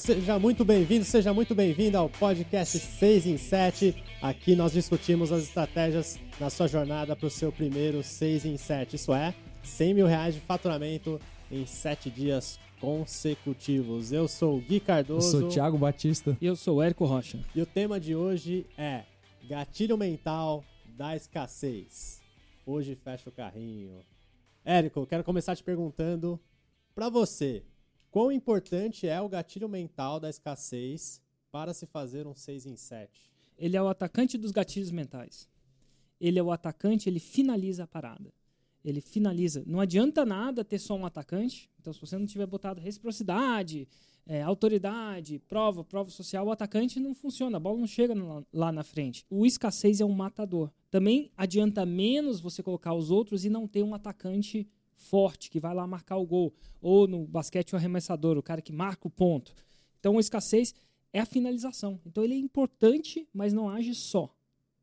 Seja muito bem-vindo, seja muito bem-vindo ao podcast 6 em 7. Aqui nós discutimos as estratégias na sua jornada para o seu primeiro 6 em 7. Isso é, 100 mil reais de faturamento em 7 dias consecutivos. Eu sou o Gui Eu Cardoso. sou o Thiago Batista. E eu sou o Érico Rocha. E o tema de hoje é Gatilho Mental da Escassez. Hoje fecha o carrinho. Érico, quero começar te perguntando para você, quão importante é o gatilho mental da escassez para se fazer um 6 em 7? Ele é o atacante dos gatilhos mentais. Ele é o atacante, ele finaliza a parada. Ele finaliza. Não adianta nada ter só um atacante. Então, se você não tiver botado reciprocidade, é, autoridade, prova, prova social, o atacante não funciona, a bola não chega lá, lá na frente. O escassez é um matador. Também adianta menos você colocar os outros e não ter um atacante forte que vai lá marcar o gol. Ou no basquete, o arremessador, o cara que marca o ponto. Então, o escassez é a finalização. Então, ele é importante, mas não age só.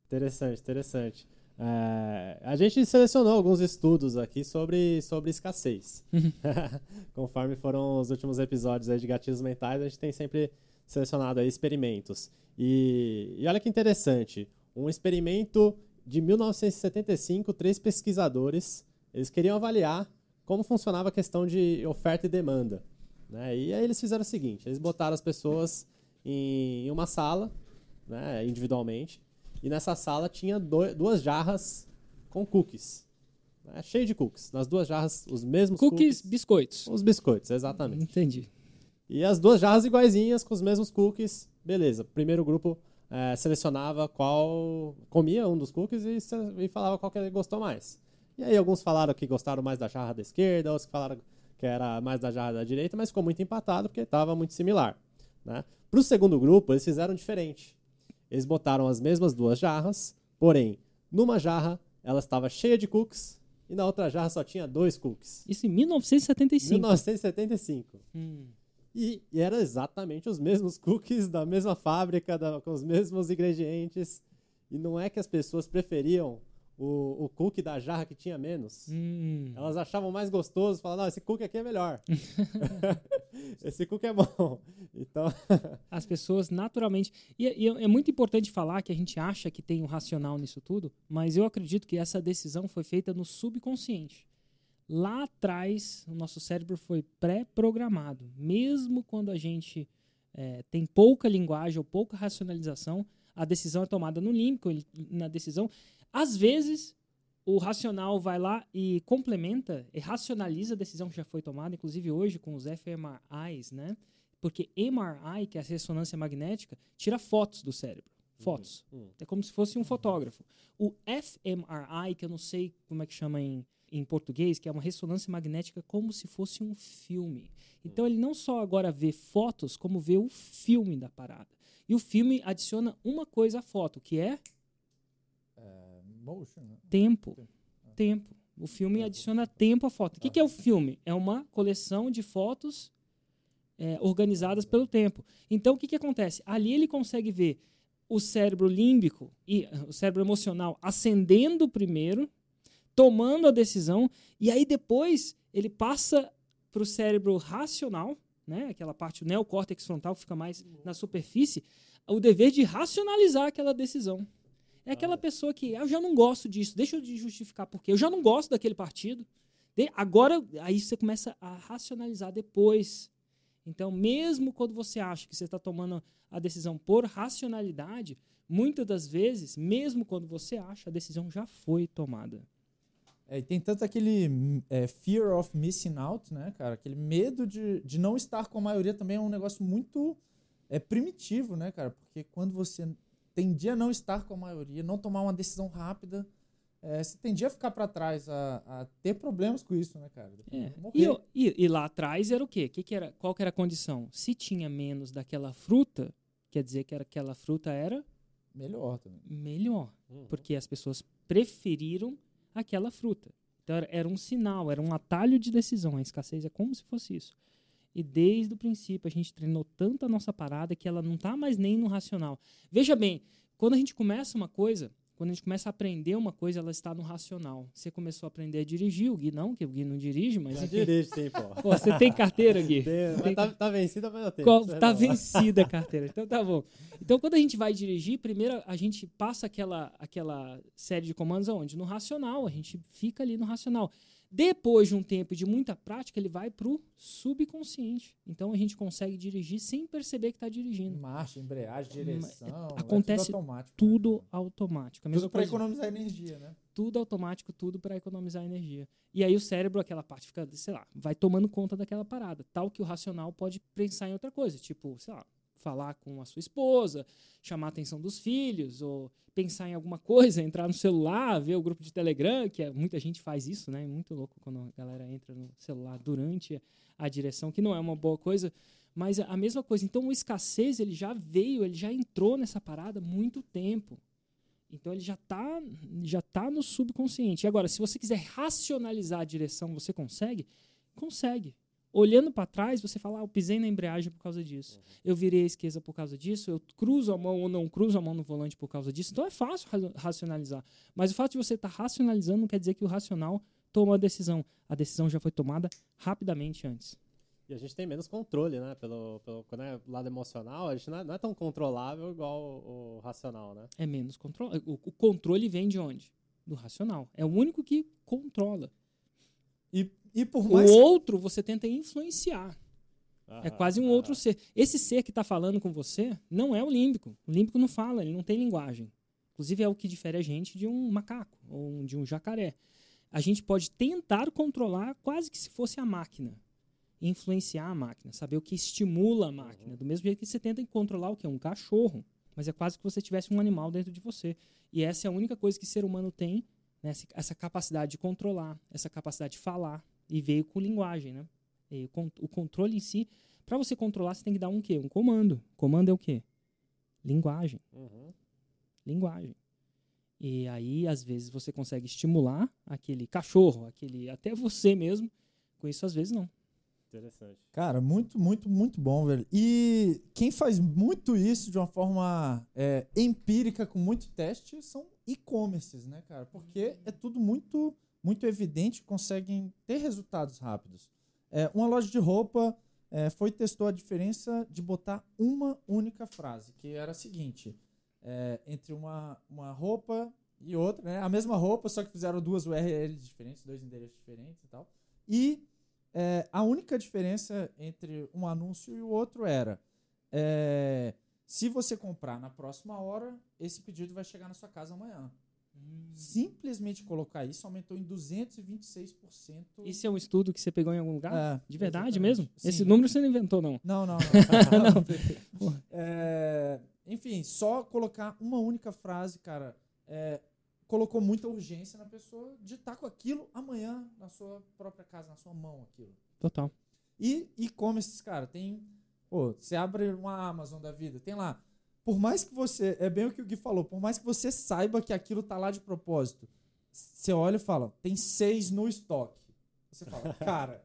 Interessante, interessante. É, a gente selecionou alguns estudos aqui sobre, sobre escassez. Conforme foram os últimos episódios aí de gatilhos mentais, a gente tem sempre selecionado aí experimentos. E, e olha que interessante, um experimento de 1975, três pesquisadores, eles queriam avaliar como funcionava a questão de oferta e demanda. Né? E aí eles fizeram o seguinte, eles botaram as pessoas em uma sala, né, individualmente, e nessa sala tinha do- duas jarras com cookies. Né, cheio de cookies. Nas duas jarras, os mesmos Cookies, biscoitos. Os biscoitos, exatamente. Entendi. E as duas jarras iguaizinhas, com os mesmos cookies. Beleza. Primeiro grupo eh, selecionava qual. comia um dos cookies e, e falava qual que ele gostou mais. E aí alguns falaram que gostaram mais da jarra da esquerda, outros que falaram que era mais da jarra da direita, mas ficou muito empatado porque estava muito similar. Né? Para o segundo grupo, eles fizeram diferente. Eles botaram as mesmas duas jarras, porém, numa jarra ela estava cheia de cookies e na outra jarra só tinha dois cookies. Isso em 1975. 1975. Hum. E, e era exatamente os mesmos cookies da mesma fábrica, da- com os mesmos ingredientes. E não é que as pessoas preferiam o, o cookie da jarra que tinha menos. Hum. Elas achavam mais gostoso, falavam, não, esse cookie aqui é melhor. esse cookie é bom. Então, As pessoas naturalmente. E, e é muito importante falar que a gente acha que tem um racional nisso tudo, mas eu acredito que essa decisão foi feita no subconsciente. Lá atrás, o nosso cérebro foi pré-programado. Mesmo quando a gente é, tem pouca linguagem ou pouca racionalização, a decisão é tomada no límbico, na decisão. Às vezes, o racional vai lá e complementa e racionaliza a decisão que já foi tomada, inclusive hoje com os fMRIs, né? Porque MRI, que é a ressonância magnética, tira fotos do cérebro. Fotos. hum. É como se fosse um fotógrafo. O fMRI, que eu não sei como é que chama em, em português, que é uma ressonância magnética como se fosse um filme. Então ele não só agora vê fotos, como vê o filme da parada. E o filme adiciona uma coisa à foto, que é? Tempo. Tempo. O filme adiciona tempo à foto. O que, que é o filme? É uma coleção de fotos é, organizadas pelo tempo. Então, o que, que acontece? Ali ele consegue ver o cérebro límbico e o cérebro emocional ascendendo primeiro, tomando a decisão, e aí depois ele passa para o cérebro racional, né? aquela parte, o neocórtex frontal que fica mais na superfície, o dever de racionalizar aquela decisão. É aquela pessoa que, ah, eu já não gosto disso, deixa eu justificar por quê. Eu já não gosto daquele partido. Agora, aí você começa a racionalizar depois. Então, mesmo quando você acha que você está tomando a decisão por racionalidade, muitas das vezes, mesmo quando você acha, a decisão já foi tomada. É, e tem tanto aquele é, fear of missing out, né, cara? Aquele medo de, de não estar com a maioria também é um negócio muito é, primitivo, né, cara? Porque quando você tendia a não estar com a maioria, não tomar uma decisão rápida, é, você tendia a ficar para trás, a, a ter problemas com isso, né, cara? É. E, eu- e- e lá atrás era o quê? Que que era, qual que era a condição? Se tinha menos daquela fruta, quer dizer que era- aquela fruta era Melhor também. melhor. Uhum. porque as pessoas preferiram aquela fruta. Então era, era um sinal, era um atalho de decisão. A escassez é como se fosse isso. E desde o princípio a gente treinou tanto a nossa parada que ela não está mais nem no racional. Veja bem, quando a gente começa uma coisa, Quando a gente começa a aprender uma coisa, ela está no racional. Você começou a aprender a dirigir, o Gui não, que o Gui não dirige, mas. Enfim. dirige, sim, pô. Pô, você tem carteira, Gui? Tem- mas Tem- tá, tá vencida, mas eu tenho. Qual- é tá vencida a carteira. Então tá bom. Então quando a gente vai dirigir, primeiro a gente passa aquela, aquela série de comandos aonde? No racional. A gente fica ali no racional. Depois de um tempo de muita prática, ele vai pro subconsciente. Então a gente consegue dirigir sem perceber que está dirigindo. Marcha, embreagem, direção. é acontece tudo automático. Tudo automático. A mesma Tudo coisa- economizar energia, né? tudo automático, tudo para economizar energia. E aí o cérebro, aquela parte fica, sei lá, vai tomando conta daquela parada, tal que o racional pode pensar em outra coisa, tipo, sei lá, falar com a sua esposa, chamar a atenção dos filhos, ou pensar em alguma coisa, entrar no celular, ver o grupo de Telegram, que é, muita gente faz isso, né? É muito louco quando a galera entra no celular durante a direção, que não é uma boa coisa, mas a mesma coisa. Então o escassez, ele já veio, ele já entrou nessa parada há muito tempo. Então ele já está já tá no subconsciente. E agora, se você quiser racionalizar a direção, você consegue? Consegue. Olhando para trás, você fala, ah, eu pisei na embreagem por causa disso. Eu virei a esquerda por causa disso. Eu cruzo a mão ou não cruzo a mão no volante por causa disso. Então é fácil ra- racionalizar. Mas o fato de você estar racionalizando não quer dizer que o racional tomou a decisão. A decisão já foi tomada rapidamente antes. E a gente tem menos controle, né? Pelo, pelo quando é lado emocional, a gente não é, não é tão controlável igual o, o racional, né? É menos controle. O, o controle vem de onde? Do racional. É o único que controla. E, e por O mais. outro você tenta influenciar. É Aham, quase um aham. outro ser. Esse ser que está falando com você não é o límbico. O límbico não fala, ele não tem linguagem. Inclusive é o que difere a gente de um macaco ou de um jacaré. A gente pode tentar controlar quase que se fosse a máquina. Influenciar a máquina, saber o que estimula a máquina. Do mesmo jeito que você tenta controlar o que? Um cachorro. Mas é quase que você tivesse um animal dentro de você. E essa é a única coisa que o ser humano tem, né? essa capacidade de controlar, essa capacidade de falar. E veio com linguagem, né? E o con- o controle em si, para você controlar, você tem que dar um quê? Um comando. Comando é o quê? Linguagem. Uhum. Linguagem. E aí, às vezes, você consegue estimular aquele cachorro, aquele até você mesmo. Com isso, às vezes, não. Interessante. Cara, muito, muito, muito bom, velho. E quem faz muito isso de uma forma é, empírica, com muito teste, são e-commerces, né, cara? Porque é tudo muito, muito evidente, conseguem ter resultados rápidos. É, uma loja de roupa é, foi testou a diferença de botar uma única frase, que era a seguinte: é, entre uma, uma roupa e outra, né? A mesma roupa, só que fizeram duas URLs diferentes, dois endereços diferentes e tal. E é, a única diferença entre um anúncio e o outro era: é, se você comprar na próxima hora, esse pedido vai chegar na sua casa amanhã. Simplesmente colocar isso aumentou em 226%. Isso é um estudo que você pegou em algum lugar? É, De verdade exatamente. mesmo? Esse Sim. número você não inventou, não. Não, não, não. É, enfim, só colocar uma única frase, cara, é, colocou muita urgência na pessoa de estar com aquilo amanhã na sua própria casa, na sua mão, aquilo. Total. E e-commerce, cara, tem. Pô, você abre uma Amazon da vida, tem lá. Por mais que você. É bem o que o Gui falou, por mais que você saiba que aquilo tá lá de propósito, você olha e fala, tem seis no estoque. Você fala, cara,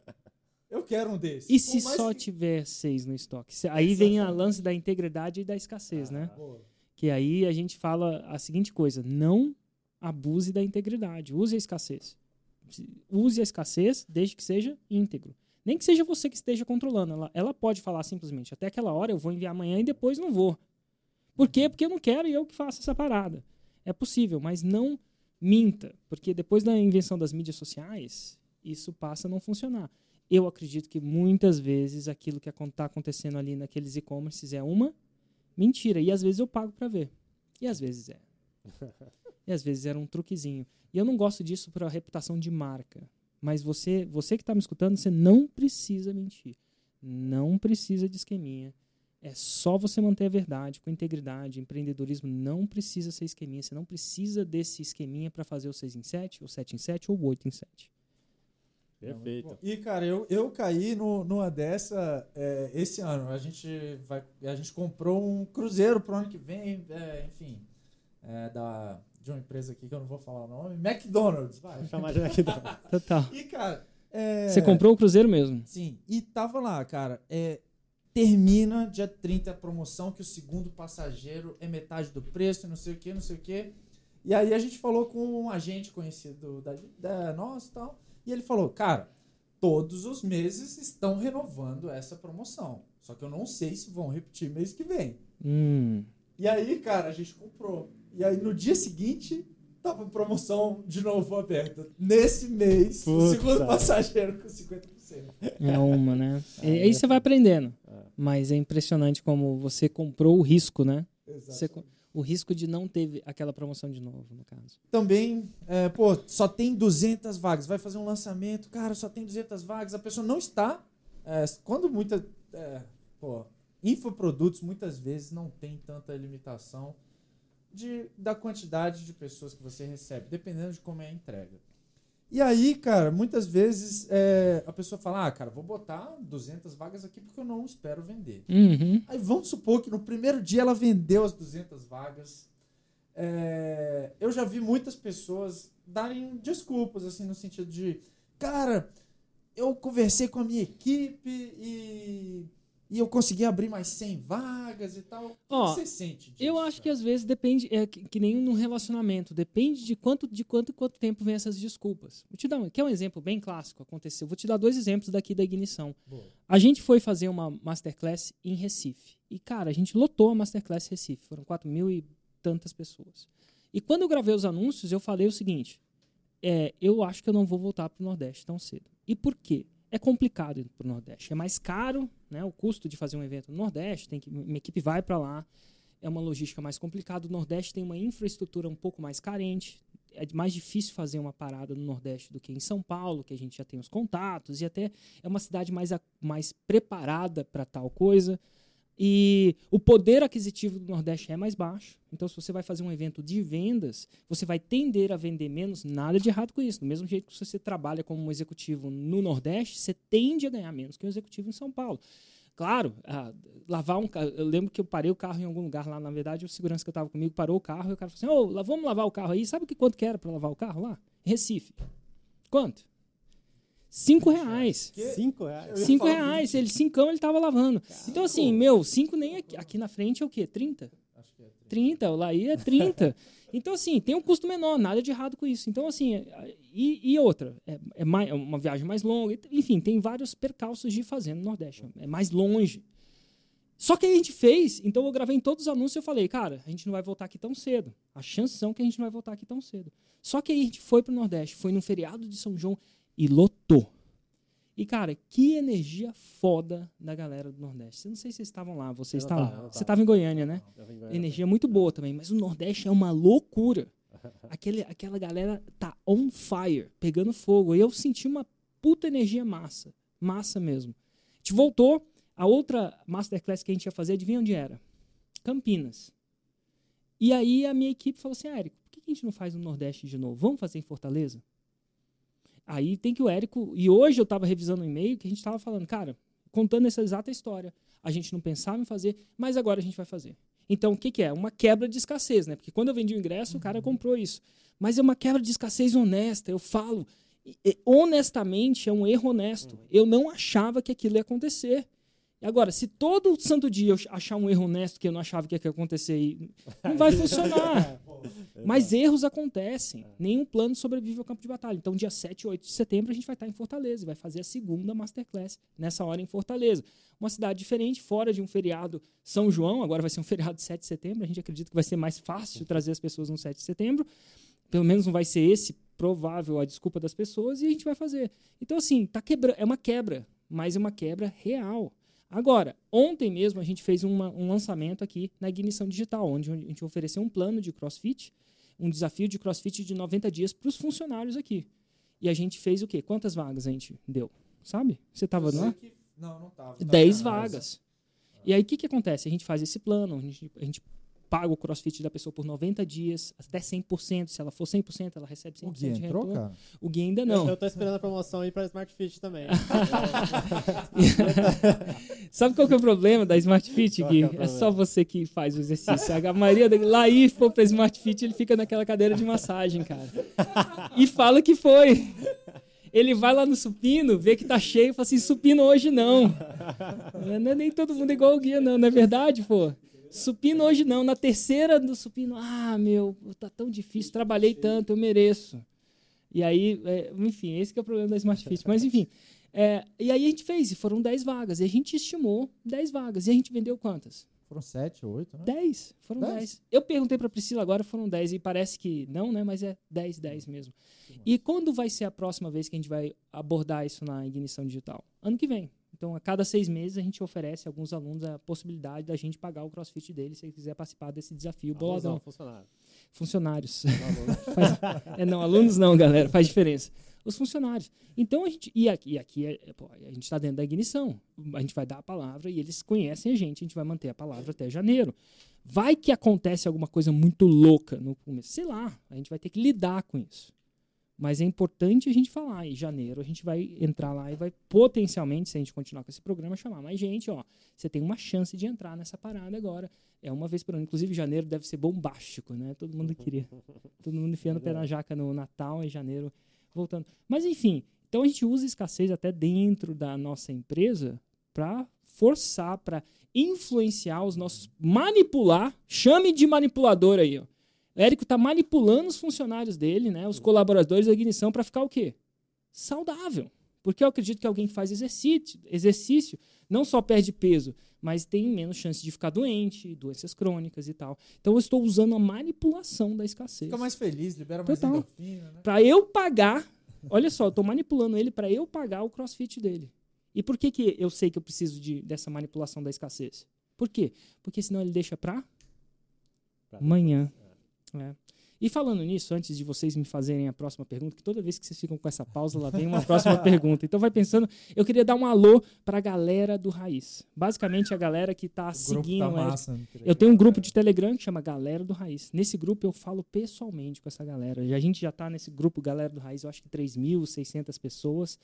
eu quero um desses. E se só que- tiver seis no estoque? Aí vem a lance da integridade e da escassez, né? Pô, Que aí a gente fala a seguinte coisa: não abuse da integridade, use a escassez. Use a escassez desde que seja íntegro. Nem que seja você que esteja controlando. Ela, ela pode falar simplesmente: até aquela hora eu vou enviar amanhã e depois não vou. Por quê? Porque eu não quero e eu que faço essa parada. É possível, mas não minta, porque depois da invenção das mídias sociais, isso passa a não funcionar. Eu acredito que muitas vezes aquilo que está acontecendo ali naqueles e-commerces é uma mentira. E às vezes eu pago para ver. E às vezes é. E às vezes era um truquezinho. E eu não gosto disso para reputação de marca. Mas você, você que está me escutando, você não precisa mentir. Não precisa de esqueminha. É só você manter a verdade, com integridade. Empreendedorismo não precisa ser esqueminha. Você não precisa desse esqueminha para fazer o 6 em 7, ou 7 em 7, ou 8 em 7. Perfeito. E, cara, eu, eu caí no, numa dessa é, esse ano. A gente, vai, a gente comprou um cruzeiro pro ano que vem, é, enfim, é, da, de uma empresa aqui que eu não vou falar o nome, McDonald's, vai. Vou chamar de McDonald's. Total. E, cara, é, Você comprou o Cruzeiro mesmo? Sim, e tava lá, cara, é, termina dia 30 a promoção que o segundo passageiro é metade do preço, não sei o que, não sei o que. E aí a gente falou com um agente conhecido da, da nossa e tal. E ele falou, cara, todos os meses estão renovando essa promoção. Só que eu não sei se vão repetir mês que vem. Hum. E aí, cara, a gente comprou. E aí no dia seguinte, tava promoção de novo aberta. Nesse mês, o Puta. segundo passageiro com 50%. É uma, né? E É, aí você vai aprendendo. Mas é impressionante como você comprou o risco, né? Exato. o risco de não ter aquela promoção de novo, no caso. Também, é, pô, só tem 200 vagas. Vai fazer um lançamento, cara, só tem 200 vagas. A pessoa não está. é, quando muita. É, pô, infoprodutos muitas vezes não tem tanta limitação de, da quantidade de pessoas que você recebe, dependendo de como é a entrega. E aí, cara, muitas vezes é, a pessoa fala: ah, cara, vou botar 200 vagas aqui porque eu não espero vender. Uhum. Aí vamos supor que no primeiro dia ela vendeu as 200 vagas. É, eu já vi muitas pessoas darem desculpas, assim, no sentido de, cara, eu conversei com a minha equipe e, e eu consegui abrir mais 100 vagas e tal. O que Ó, você sente disso? Eu acho que cara? às vezes depende, é que, que nem no relacionamento, depende de quanto de quanto quanto tempo vem essas desculpas. Vou te dar um, quer um exemplo bem clássico aconteceu. Vou te dar dois exemplos daqui da ignição. Boa. A gente foi fazer uma masterclass em Recife. E cara, a gente lotou a masterclass Recife, foram 4 mil e tantas pessoas. E quando eu gravei os anúncios, eu falei o seguinte: é, eu acho que eu não vou voltar para o Nordeste tão cedo. E por quê? É complicado ir para o Nordeste. É mais caro, né? O custo de fazer um evento no Nordeste, tem que, minha equipe vai para lá. É uma logística mais complicada. O Nordeste tem uma infraestrutura um pouco mais carente. É mais difícil fazer uma parada no Nordeste do que em São Paulo, que a gente já tem os contatos, e até é uma cidade mais, mais preparada para tal coisa. E o poder aquisitivo do Nordeste é mais baixo. Então, se você vai fazer um evento de vendas, você vai tender a vender menos. Nada de errado com isso. Do mesmo jeito que você trabalha como um executivo no Nordeste, você tende a ganhar menos que um executivo em São Paulo. Claro, lavar um carro. Eu lembro que eu parei o carro em algum lugar lá. Na verdade, o segurança que estava comigo parou o carro e o cara falou assim: Ô, lá- vamos lavar o carro aí. Sabe que quanto que era para lavar o carro lá? Recife. Quanto? Cinco reais. Cinco reais. Cinco reais. 20. Ele, cincão ele tava lavando. Então, assim, meu, cinco nem aqui, aqui na frente é o quê? 30? Acho que é 30. 30, o Laí é 30. então, assim, tem um custo menor, nada de errado com isso. Então, assim, e, e outra, é, é mais, é uma viagem mais longa, enfim, tem vários percalços de fazer no Nordeste. É mais longe. Só que aí a gente fez, então eu gravei em todos os anúncios e eu falei, cara, a gente não vai voltar aqui tão cedo. As chances são que a gente não vai voltar aqui tão cedo. Só que aí a gente foi pro Nordeste, foi no feriado de São João e lotou. E, cara, que energia foda da galera do Nordeste. Eu não sei se vocês estavam lá, você estava. não Você tava. estava em Goiânia, né? Vim agora. Energia muito boa também, mas o Nordeste é uma loucura. Aquele, aquela galera tá on fire, pegando fogo. E eu senti uma puta energia massa. Massa mesmo. A gente voltou. A outra masterclass que a gente ia fazer, adivinha onde era? Campinas. E aí a minha equipe falou assim: ah, Érico, por que a gente não faz no Nordeste de novo? Vamos fazer em Fortaleza? Aí tem que o Érico. E hoje eu tava revisando um e-mail que a gente tava falando, cara, contando essa exata história. A gente não pensava em fazer, mas agora a gente vai fazer. Então, o que, que é? Uma quebra de escassez, né? Porque quando eu vendi o ingresso, o cara comprou isso. Mas é uma quebra de escassez honesta. Eu falo, e- e, honestamente, é um erro honesto. Eu não achava que aquilo ia acontecer. E Agora, se todo santo dia eu achar um erro honesto que eu não achava que ia acontecer, não vai funcionar. Mas erros acontecem. Nenhum plano sobrevive ao campo de batalha. Então, dia 7 e 8 de setembro, a gente vai estar em Fortaleza. Vai fazer a segunda Masterclass nessa hora em Fortaleza. Uma cidade diferente, fora de um feriado São João. Agora vai ser um feriado de 7 de setembro. A gente acredita que vai ser mais fácil trazer as pessoas no 7 de setembro. Pelo menos não vai ser esse provável a desculpa das pessoas. E a gente vai fazer. Então, assim, tá quebra é uma quebra. Mas é uma quebra real. Agora, ontem mesmo a gente fez uma- um lançamento aqui na Ignição Digital, onde a gente ofereceu um plano de CrossFit, um desafio de CrossFit de 90 dias para os funcionários aqui. E a gente fez o quê? Quantas vagas a gente deu? Sabe? Você estava lá? que- Não, não tava. Tava 10 na vagas. E aí o que, que acontece? A gente faz esse plano, a gente, a gente paga o crossfit da pessoa por 90 dias, até 100%. Se ela for 100%, ela recebe 100% O Gui de entrou, retorno. cara? O Gui ainda não. eu tô esperando a promoção aí pra Smart Fit também. Sabe qual que é o problema da Smart Fit, Gui? é É, só você que faz o exercício. A maioria da lá ir for pra Smart Fit, ele fica naquela cadeira de massagem, cara. E fala que foi. Ele vai lá no supino, vê que tá cheio e fala assim, supino hoje não. Não é nem todo mundo igual o Gui, não, não é verdade, pô? Supino hoje não. Na terceira do supino, ah, meu, tá tão difícil, trabalhei tanto, eu mereço. E aí, é, enfim, esse que é o problema da Smart Fit. Mas enfim, é, e aí a gente fez, e foram 10 vagas. E a gente estimou 10 vagas. E a gente vendeu quantas? Foram sete ou oito, né? 10. Foram Dez? 10. Eu perguntei pra Priscila agora, foram 10. E parece que não, né? Mas é 10, 10 mesmo. E quando vai ser a próxima vez que a gente vai abordar isso na ignição digital? Ano que vem. Então, a cada seis meses, a gente oferece a alguns alunos a possibilidade da gente pagar o crossfit deles se ele quiser participar desse desafio Alusão, boladão. funcionário. Funcionários. Não. Faz- é, não, alunos não, galera, faz diferença. Os funcionários. Então a gente. E aqui, e aqui é, pô, a gente está dentro da ignição. A gente vai dar a palavra e eles conhecem a gente, a gente vai manter a palavra até janeiro. Vai que acontece alguma coisa muito louca no começo. Sei lá, a gente vai ter que lidar com isso. Mas é importante a gente falar. Em janeiro a gente vai entrar lá e vai potencialmente, se a gente continuar com esse programa, chamar mais gente. Ó, você tem uma chance de entrar nessa parada agora. É uma vez por ano. Inclusive, janeiro deve ser bombástico, né? Todo mundo queria. Todo mundo enfiando o pé na jaca no Natal, em janeiro, voltando. Mas, enfim, então a gente usa escassez até dentro da nossa empresa para forçar, para influenciar os nossos. manipular. Chame de manipulador aí, ó. O Érico tá manipulando os funcionários dele, né? Os colaboradores da ignição para ficar o quê? Saudável. Porque eu acredito que alguém que faz exercício, exercício não só perde peso, mas tem menos chance de ficar doente, doenças crônicas e tal. Então eu estou usando a manipulação da escassez. Fica mais feliz, libera mais Total. endorfina, né? Para eu pagar, olha só, eu estou manipulando ele para eu pagar o crossfit dele. E por que, que eu sei que eu preciso de, dessa manipulação da escassez? Por quê? Porque senão ele deixa para amanhã. É. E falando nisso, antes de vocês me fazerem a próxima pergunta, que toda vez que vocês ficam com essa pausa, lá vem uma próxima pergunta. Então vai pensando, eu queria dar um alô para a galera do Raiz. Basicamente a galera que está seguindo tá massa. né? Eu tenho um grupo de Telegram que chama Galera do Raiz. Nesse grupo eu falo pessoalmente com essa galera. A gente já está nesse grupo Galera do Raiz, eu acho que 3.600 pessoas.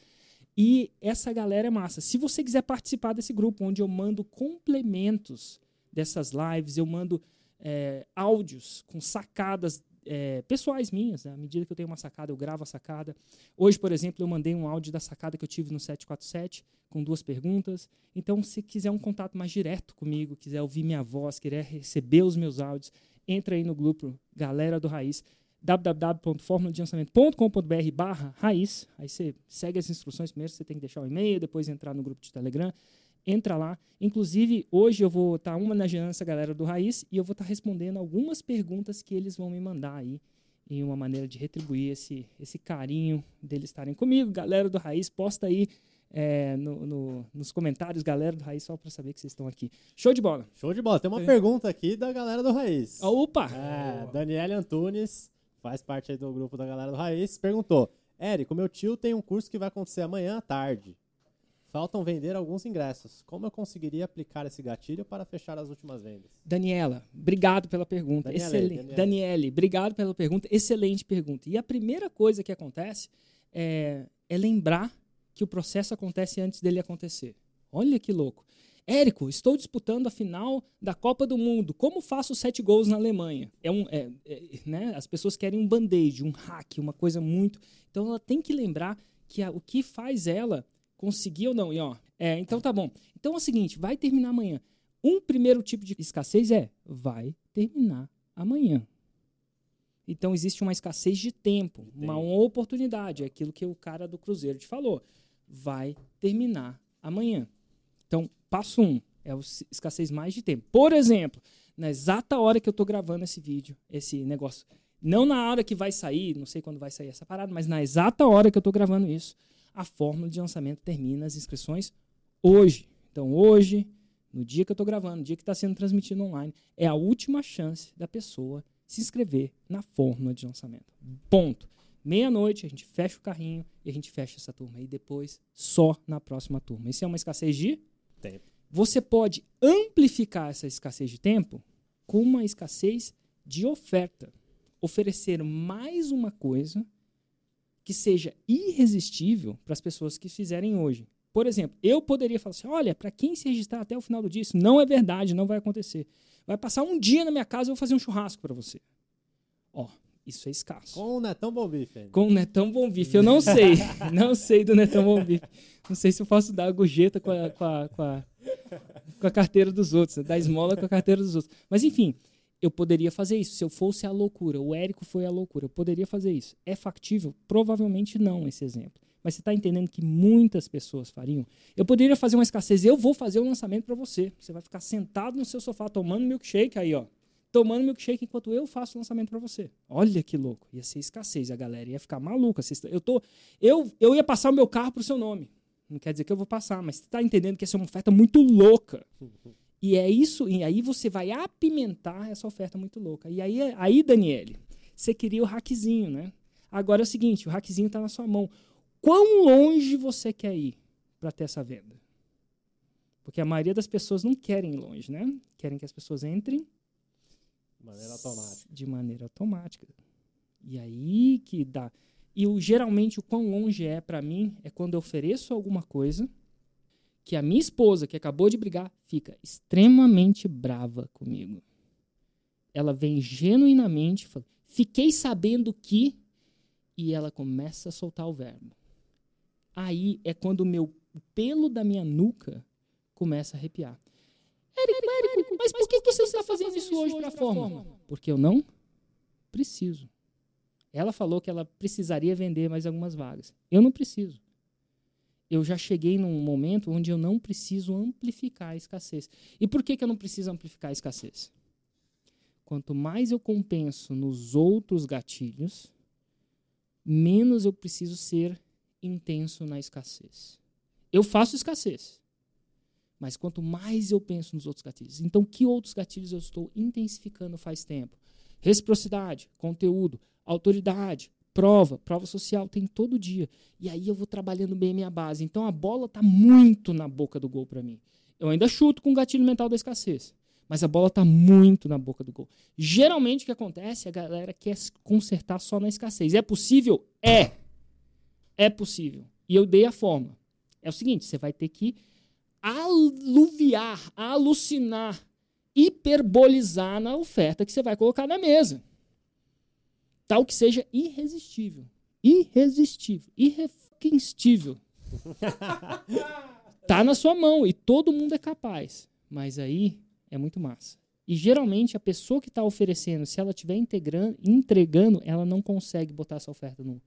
E essa galera é massa. Se você quiser participar desse grupo, onde eu mando complementos dessas lives, eu mando é, áudios com sacadas é, pessoais minhas. né? À medida que eu tenho uma sacada, eu gravo a sacada. Hoje, por exemplo, eu mandei um áudio da sacada que eu tive no 747 com duas perguntas. Então, se quiser um contato mais direto comigo, quiser ouvir minha voz, quiser receber os meus áudios, entra aí no grupo Galera do Raiz, www.formuladelançamento.com.br barra raiz. Aí você segue as instruções. Primeiro você tem que deixar o e-mail, depois entrar no grupo de Telegram. Entra lá. Inclusive, hoje eu vou estar homenageando essa galera do Raiz e eu vou estar respondendo algumas perguntas que eles vão me mandar aí em uma maneira de retribuir esse, esse carinho deles estarem comigo. Galera do Raiz, posta aí é, no- no- nos comentários, galera do Raiz, só para saber que vocês estão aqui. Show de bola. Show de bola. Tem uma Sim. pergunta aqui da galera do Raiz. Ó, Opa! É, Daniele Antunes, faz parte aí do grupo da galera do Raiz, perguntou: Érico, meu tio tem um curso que vai acontecer amanhã à tarde. Faltam vender alguns ingressos. Como eu conseguiria aplicar esse gatilho para fechar as últimas vendas? Daniela, obrigado pela pergunta. Daniele, Excelente. Daniele. Daniele, obrigado pela pergunta. Excelente pergunta. E a primeira coisa que acontece é, é lembrar que o processo acontece antes dele acontecer. Olha que louco. Érico, estou disputando a final da Copa do Mundo. Como faço sete gols na Alemanha? É um, é- é, né? As pessoas querem um band-aid, um hack, uma coisa muito. Então ela tem que lembrar que a- o que faz ela conseguir ou não. E ó, é, então tá bom. Então é o seguinte, vai terminar amanhã. Um primeiro tipo de escassez é vai terminar amanhã. Então existe uma escassez de tempo, uma oportunidade, é aquilo que o cara do Cruzeiro te falou. Vai terminar amanhã. Então, passo um é a escassez mais de tempo. Por exemplo, na exata hora que eu estou gravando esse vídeo, esse negócio, não na hora que vai sair, não sei quando vai sair essa parada, mas na exata hora que eu estou gravando isso, a fórmula de lançamento termina as inscrições hoje. Então, hoje, no dia que eu estou gravando, no dia que está sendo transmitido online, é a última chance da pessoa se inscrever na fórmula de lançamento. Ponto. Meia-noite, a gente fecha o carrinho e a gente fecha essa turma. E depois, só na próxima turma. Isso é uma escassez de Tempo. Você pode amplificar essa escassez de tempo com uma escassez de oferta. Oferecer mais uma coisa que seja irresistível para as pessoas que fizerem hoje. Por exemplo, eu poderia falar assim: olha, para quem se registrar até o final do dia, isso não é verdade, não vai acontecer. Vai passar um dia na minha casa e eu vou fazer um churrasco para você. Ó, isso é escasso. Com o Netão Bobife. ainda. Com o Netão Bom Bife. Eu não sei. não sei do Netão Bom Bife. Não sei se eu posso dar a gorjeta com a, com a, com a, com a carteira dos outros, né? dá esmola com a carteira dos outros. Mas enfim, eu poderia fazer isso. Se eu fosse a loucura, o Érico foi a loucura, eu poderia fazer isso. É factível? Provavelmente não esse exemplo. Mas você está entendendo que muitas pessoas fariam? Eu poderia fazer uma escassez. Eu vou fazer o um lançamento para você. Você vai ficar sentado no seu sofá tomando milkshake aí, ó. Tomando milkshake enquanto eu faço o lançamento para você. Olha que louco. Ia ser escassez. A galera ia ficar maluca. Eu, tô, eu, eu ia passar o meu carro pro seu nome. Não quer dizer que eu vou passar, mas você está entendendo que essa é uma oferta muito louca. E é isso, e aí você vai apimentar essa oferta muito louca. E aí, aí Daniele, você queria o hackzinho, né? Agora é o seguinte, o hackzinho está na sua mão. Quão longe você quer ir para ter essa venda? Porque a maioria das pessoas não querem ir longe, né? Querem que as pessoas entrem de maneira automática. De maneira automática. E aí que dá. E o, geralmente o quão longe é para mim é quando eu ofereço alguma coisa que a minha esposa, que acabou de brigar, fica extremamente brava comigo. Ela vem genuinamente, fala, fiquei sabendo que, e ela começa a soltar o verbo. Aí é quando o meu pelo da minha nuca começa a arrepiar. Érico, Érico, mas por que, que você está fazendo isso hoje para a forma? Porque eu não preciso. Ela falou que ela precisaria vender mais algumas vagas. Eu não preciso eu já cheguei num momento onde eu não preciso amplificar a escassez. E por que, que eu não preciso amplificar a escassez? Quanto mais eu compenso nos outros gatilhos, menos eu preciso ser intenso na escassez. Eu faço escassez. Mas quanto mais eu penso nos outros gatilhos. Então, que outros gatilhos eu estou intensificando faz tempo? Reciprocidade, conteúdo, autoridade, prova, prova social, tem todo dia. E aí eu vou trabalhando bem a minha base. Então a bola está muito na boca do gol para mim. Eu ainda chuto com o gatilho mental da escassez. Mas a bola está muito na boca do gol. Geralmente o que acontece, a galera quer consertar só na escassez. É possível? É. É possível. E eu dei a forma. É o seguinte, você vai ter que aluviar, alucinar, hiperbolizar na oferta que você vai colocar na mesa tal que seja irresistível. Irresistível. Irresistível. tá na sua mão e todo mundo é capaz. Mas aí é muito massa. E geralmente a pessoa que está oferecendo, se ela estiver entregando, ela não consegue botar essa oferta no,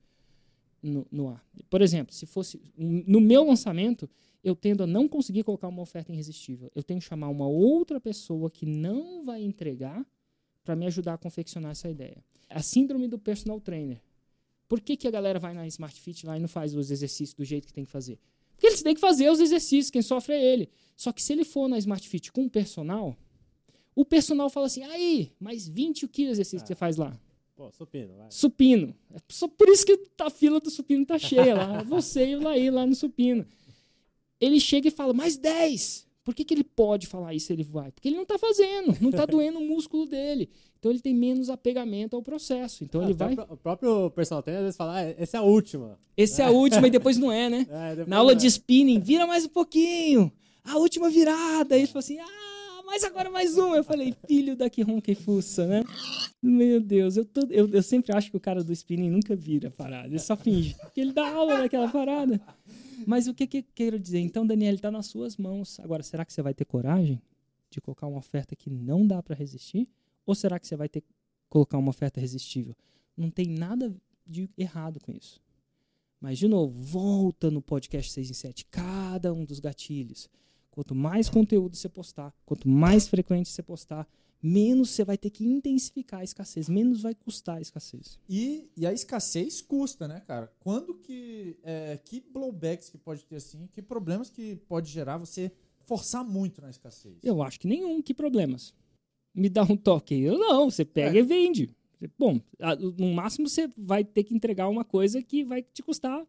no, no, ar. Por exemplo, se fosse no meu lançamento, eu tendo a não conseguir colocar uma oferta irresistível. Eu tenho que chamar uma outra pessoa que não vai entregar para me ajudar a confeccionar essa ideia. A síndrome do personal trainer. Por que, que a galera vai na Smart Fit lá e não faz os exercícios do jeito que tem que fazer? Porque eles têm que fazer os exercícios, quem sofre é ele. Só que se ele for na Smart Fit com o personal, o personal fala assim: aí, mais 20 quilos de exercício ah. que você faz lá. Pô, supino, vai. Supino. É só por isso que a fila do supino tá cheia lá. Você e o Laí lá no supino. Ele chega e fala, mais 10. Por que, que ele pode falar isso ele vai? Porque ele não está fazendo, não está doendo o músculo dele. Então ele tem menos apegamento ao processo. Então ah, ele vai. O próprio personal trainer às vezes fala, ah, essa é a última. Esse é, é a última e depois não é, né? É, Na aula é. de spinning, vira mais um pouquinho. A última virada. Aí ele fala assim, ah, mas agora mais uma. Eu falei, filho da que ronca e fuça, né? Meu Deus, eu, tô, eu, eu sempre acho que o cara do spinning nunca vira a parada. Ele só finge. Porque ele dá aula naquela parada. Mas o que, que eu quero dizer? Então, Daniel, está nas suas mãos. Agora, será que você vai ter coragem de colocar uma oferta que não dá para resistir? Ou será que você vai ter colocar uma oferta resistível? Não tem nada de errado com isso. Mas, de novo, volta no podcast 6 em 7. Cada um dos gatilhos. Quanto mais conteúdo você postar, quanto mais frequente você postar, menos você vai ter que intensificar a escassez, menos vai custar a escassez. E, e a escassez custa, né, cara? Quando que. É, que blowbacks que pode ter assim? Que problemas que pode gerar você forçar muito na escassez? Eu acho que nenhum. Que problemas? Me dá um toque aí. Eu não, você pega é. e vende. Bom, no máximo você vai ter que entregar uma coisa que vai te custar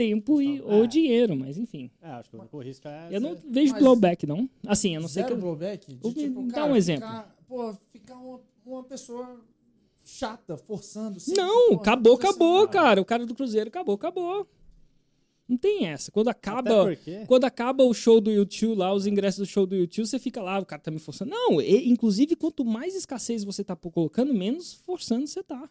tempo e, ou dinheiro, mas enfim. É, acho que o risco é. Eu não vejo blowback, não. Assim, eu não sei que. blowback? De, tipo, dá um exemplo. Ficar, pô, ficar uma, uma pessoa chata, forçando. Não, acabou, acabou, cara. O cara do Cruzeiro acabou, acabou. Não tem essa. Quando acaba, quando acaba o show do YouTube lá, os ingressos do show do YouTube, você fica lá, o cara tá me forçando. Não, e, inclusive, quanto mais escassez você tá colocando, menos forçando você tá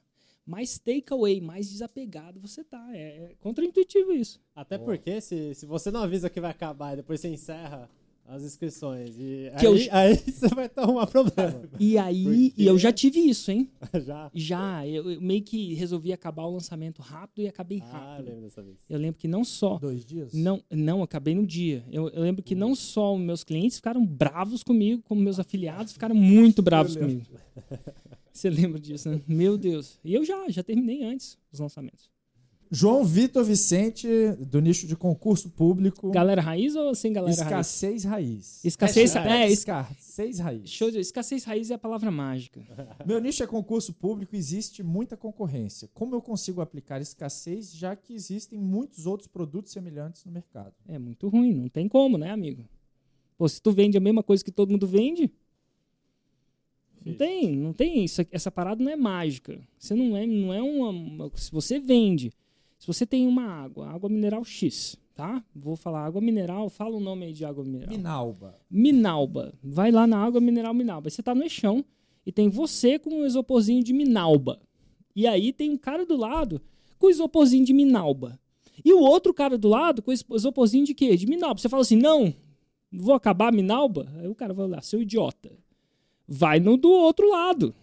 mais takeaway, mais desapegado você tá. É, é contraintuitivo isso. Até Boa. porque se, se você não avisa que vai acabar e depois você encerra as inscrições. E aí, eu- aí você vai tomar problema. E aí, Porque- e eu já tive isso, hein? Já. Já, eu, eu meio que resolvi acabar o lançamento rápido e acabei Ah, rápido. lembro dessa vez. Eu lembro que não só Dois dias? Não, não, acabei no dia. Eu, eu lembro que não só os meus clientes ficaram bravos comigo, como meus afiliados ficaram muito bravos comigo. Você lembra disso, né? Meu Deus. E eu já, já terminei antes os lançamentos. João Vitor Vicente, do nicho de concurso público. Galera raiz ou sem galera raiz? Escassez raiz. Escassez- Hashtag é, es- escassez raiz. Show de escassez raiz é a palavra mágica. Meu nicho é concurso público, existe muita concorrência. Como eu consigo aplicar escassez, já que existem muitos outros produtos semelhantes no mercado? É muito ruim, não tem como, né, amigo? Pô, se tu vende a mesma coisa que todo mundo vende, não tem, não tem isso, essa parada não é mágica. Você não é, não é uma, se você vende, se você tem uma água, água mineral X, tá? Vou falar água mineral, fala o nome aí de água mineral. Minalba. Minalba. Vai lá na água mineral Minalba. Você tá no eixão e tem você com um isoporzinho de Minalba. E aí tem um cara do lado com o isoporzinho de Minalba. E o outro cara do lado com o isoporzinho de quê? De Minalba. Você fala assim, não, vou acabar a Minalba? Aí o cara vai olhar, seu idiota. Vai no do outro lado.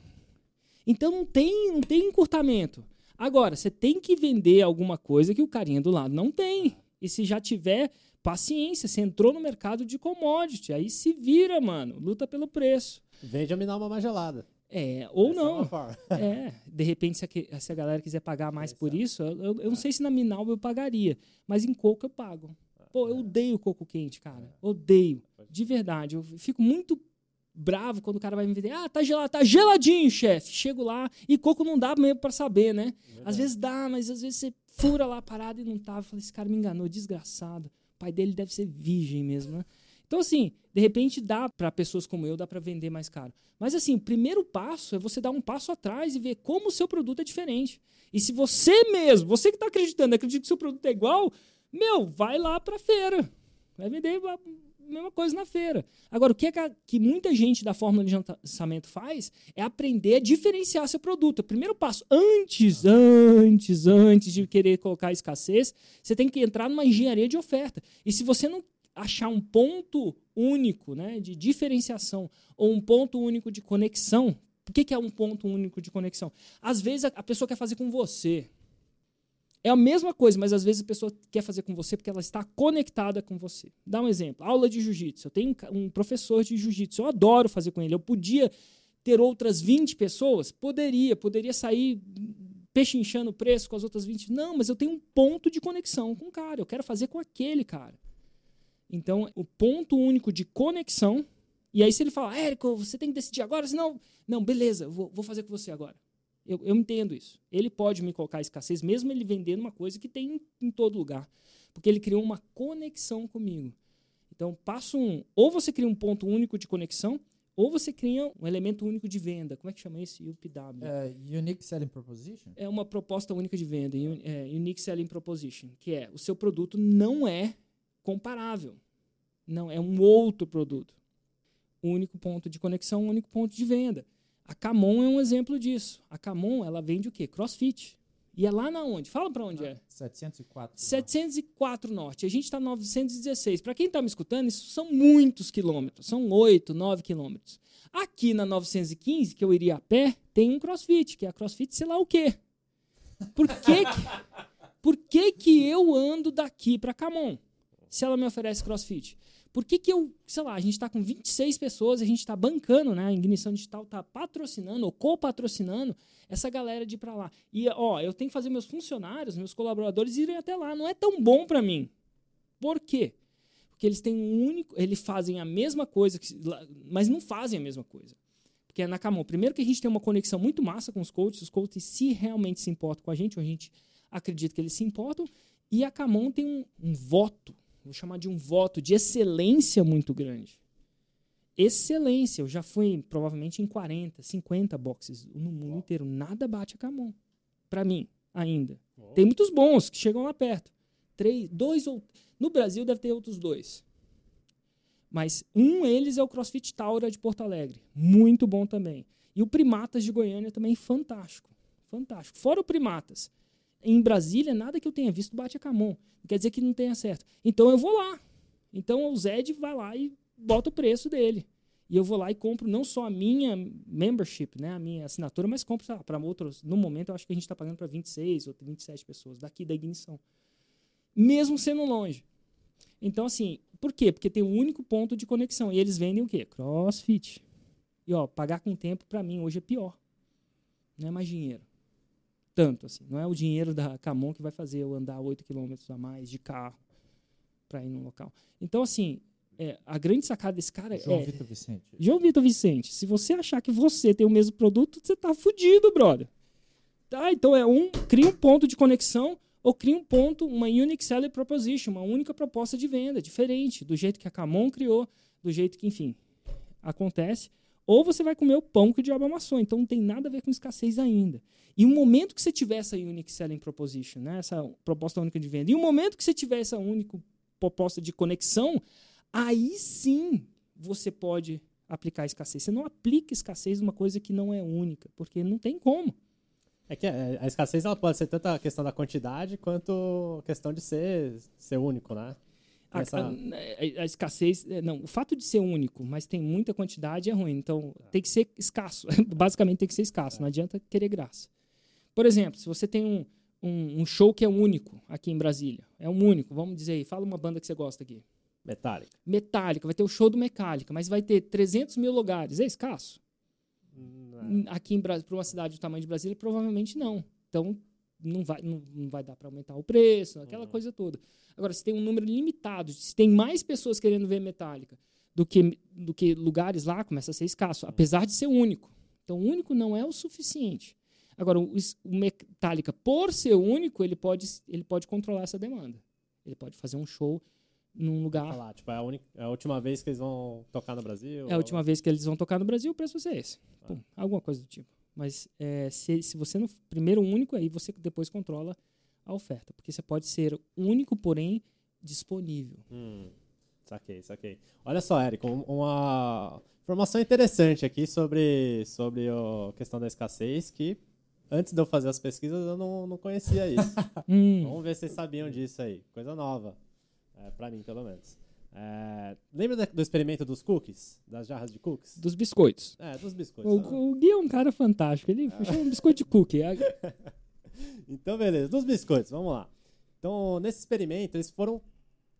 Então não tem, não tem encurtamento. Agora, você tem que vender alguma coisa que o carinha do lado não tem. E se já tiver paciência, você entrou no mercado de commodity, aí se vira, mano, luta pelo preço. Vende a Minalba mais gelada. É, ou Essa é uma não. forma. É, de repente, se a, se a galera quiser pagar mais por isso, eu, eu- não sei se na Minalba eu pagaria, mas em coco eu pago. Pô, eu odeio coco quente, cara. Odeio. De verdade. Eu fico muito bravo quando o cara vai me vender. Ah, tá gelado, tá geladinho, chefe. Chego lá e coco não dá mesmo pra saber, né? Às vezes dá, mas às vezes você fura lá a parada e não tava. Eu falei, esse cara me enganou, desgraçado. O pai dele deve ser virgem mesmo, né? Então, assim, de repente dá para pessoas como eu, dá para vender mais caro. Mas, assim, o primeiro passo é você dar um passo atrás e ver como o seu produto é diferente. E se você mesmo, você que está acreditando, acredita que o seu produto é igual, meu, vai lá para feira. Vai vender mesma coisa na feira. Agora, o que, é que, a- que muita gente da fórmula de lançamento faz é aprender a diferenciar seu produto. O primeiro passo, antes, antes, antes de querer colocar escassez, você tem que entrar numa engenharia de oferta. E se você não achar um ponto único né, de diferenciação ou um ponto único de conexão, o que, que é um ponto único de conexão? Às vezes a, a pessoa quer fazer com você. É a mesma coisa, mas às vezes a pessoa quer fazer com você porque ela está conectada com você. Dá um exemplo. Aula de jiu-jitsu. Eu tenho um professor de jiu-jitsu. Eu adoro fazer com ele. Eu podia ter outras 20 pessoas? Poderia. Poderia sair pechinchando o preço com as outras 20. Não, mas eu tenho um ponto de conexão com o cara. Eu quero fazer com aquele cara. Então, o ponto único de conexão. E aí, se ele falar, Érico, você tem que decidir agora, senão. Não, beleza, vou fazer com você agora. Eu, eu entendo isso. Ele pode me colocar escassez, mesmo ele vendendo uma coisa que tem em, em todo lugar. Porque ele criou uma conexão comigo. Então, passo um: ou você cria um ponto único de conexão, ou você cria um elemento único de venda. Como é que chama isso? UPW. É, Unique Selling Proposition? É uma proposta única de venda, é, Unique Selling Proposition, que é o seu produto não é comparável. Não, é um outro produto. Único ponto de conexão, único ponto de venda. A Camon é um exemplo disso. A Camon, ela vende o quê? CrossFit. E é lá na onde? Fala para onde é. 704. 704 Norte. A gente está 916. Para quem está me escutando, isso são muitos quilômetros. São 8, 9 quilômetros. Aqui na 915, que eu iria a pé, tem um crossfit, que é a crossfit sei lá o quê. Por que que, por que, que eu ando daqui para Camon, se ela me oferece crossfit? Por que, que eu, sei lá, a gente está com 26 pessoas, a gente está bancando, né? A Ignição Digital está patrocinando ou copatrocinando essa galera de ir para lá. E, ó, eu tenho que fazer meus funcionários, meus colaboradores irem até lá. Não é tão bom para mim. Por quê? Porque eles têm um único. Eles fazem a mesma coisa, que- mas não fazem a mesma coisa. Porque é na Camon. Primeiro que a gente tem uma conexão muito massa com os coaches. Os coaches, se realmente se importam com a gente, ou a gente acredita que eles se importam. E a Camon tem um, um voto, vou chamar de um voto de excelência muito grande. Excelência. Eu já fui provavelmente em 40, 50 boxes no mundo inteiro. Nada bate a Camon. Pra mim, ainda. Tem muitos bons que chegam lá perto. Três, dois ou. No Brasil deve ter outros dois. Mas um eles é o CrossFit Taura de Porto Alegre. Muito bom também. E o Primatas de Goiânia também fantástico. Fantástico. Fora o Primatas. Em Brasília, nada que eu tenha visto bate a Camon. Não quer dizer que não tenha certo. Então eu vou lá. Então o Zed vai lá e bota o preço dele. E eu vou lá e compro não só a minha membership, né, a minha assinatura, mas compro para outros. No momento, eu acho que a gente está pagando para 26 ou 27 pessoas daqui da ignição. Mesmo sendo longe. Então, assim, por quê? Porque tem um único ponto de conexão. E eles vendem o quê? Crossfit. E, ó, pagar com tempo, para mim, hoje é pior. Não é mais dinheiro. Tanto, assim. Não é o dinheiro da Camon que vai fazer eu andar 8 quilômetros a mais de carro para ir num local. Então, assim, é, a grande sacada desse cara João é. Vitor Vicente. João Vitor Vicente, se você achar que você tem o mesmo produto, você tá fudido, brother. Tá? Então é um, cria um ponto de conexão ou cria um ponto, uma unique seller proposition, uma única proposta de venda, diferente, do jeito que a Camon criou, do jeito que, enfim, acontece. Ou você vai comer o pão que o diabo amassou. Então não tem nada a ver com escassez ainda. E o momento que você tiver essa unique selling proposition, né, essa proposta única de venda, e o momento que você tiver essa única proposta de conexão, aí sim você pode aplicar escassez. Você não aplica escassez numa coisa que não é única, porque não tem como. É que a a escassez ela pode ser tanto a questão da quantidade quanto a questão de ser, ser único, né? A, Essa- a- a- a escassez, é, não, o fato de ser único, mas tem muita quantidade é ruim. Então, tem que ser escasso. Basicamente, tem que ser escasso. Não adianta querer graça. Por exemplo, se você tem um, um, um show que é único aqui em Brasília, é um único, vamos dizer aí, fala uma banda que você gosta aqui. Metálica. Metallica, vai ter o show do Metallica, mas vai ter 300 mil lugares. É escasso? Hum, Aqui em para uma cidade do tamanho de Brasília, provavelmente não. Então, não vai, não, não vai dar para aumentar o preço, aquela coisa toda. Agora, se tem um número limitado, se tem mais pessoas querendo ver Metallica do que, do que lugares lá, começa a ser escasso, apesar de ser único. Então, único não é o suficiente. Agora, o, o Metallica, por ser único, ele pode, ele pode controlar essa demanda. Ele pode fazer um show num lugar falar, tipo, é a, única, é a última vez que eles vão tocar no Brasil? é a última vez que eles vão tocar no Brasil, o preço vai ser esse. Pum, alguma coisa do tipo. Mas é, se, se você não. Primeiro único, aí você depois controla a oferta. Porque você pode ser único, porém disponível. Hum, saquei, saquei. Olha só, Érico, um- uma informação interessante aqui sobre, sobre a questão da escassez, que antes de eu fazer as pesquisas eu não, não conhecia isso. Hum, Vamos ver se vocês sabiam disso aí. Coisa nova. É, pra mim, pelo menos. É, lembra da- do experimento dos cookies? Das jarras de cookies? dos biscoitos. É, dos biscoitos. O, né? o Gui é um cara fantástico. Ele chama um biscoito de cookie. A- Então, beleza. Dos biscoitos, vamos lá. Então, nesse experimento, eles foram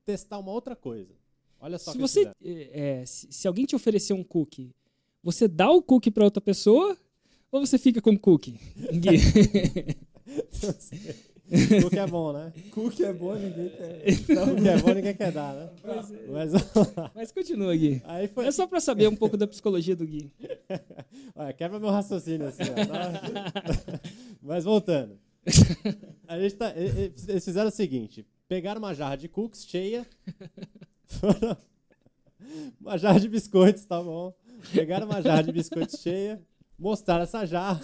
testar uma outra coisa. Olha só Se você. fizeram. é, se, se alguém te oferecer um cookie, você dá o cookie para outra pessoa ou você fica com o cookie? Gui? Cookie é bom, né? Cookie é bom, ninguém quer. Cookie é bom, ninguém quer dar, né? Mas, vamos lá. Mas continua, Gui. Aí foi. É só para saber um pouco da psicologia do Gui. Olha, quebra meu raciocínio assim, ó. Mas voltando. A gente tá, eles fizeram o seguinte: pegaram uma jarra de cookies cheia. foram- uma jarra de biscoitos, tá bom? Pegaram uma jarra de biscoitos cheia, mostraram essa jarra.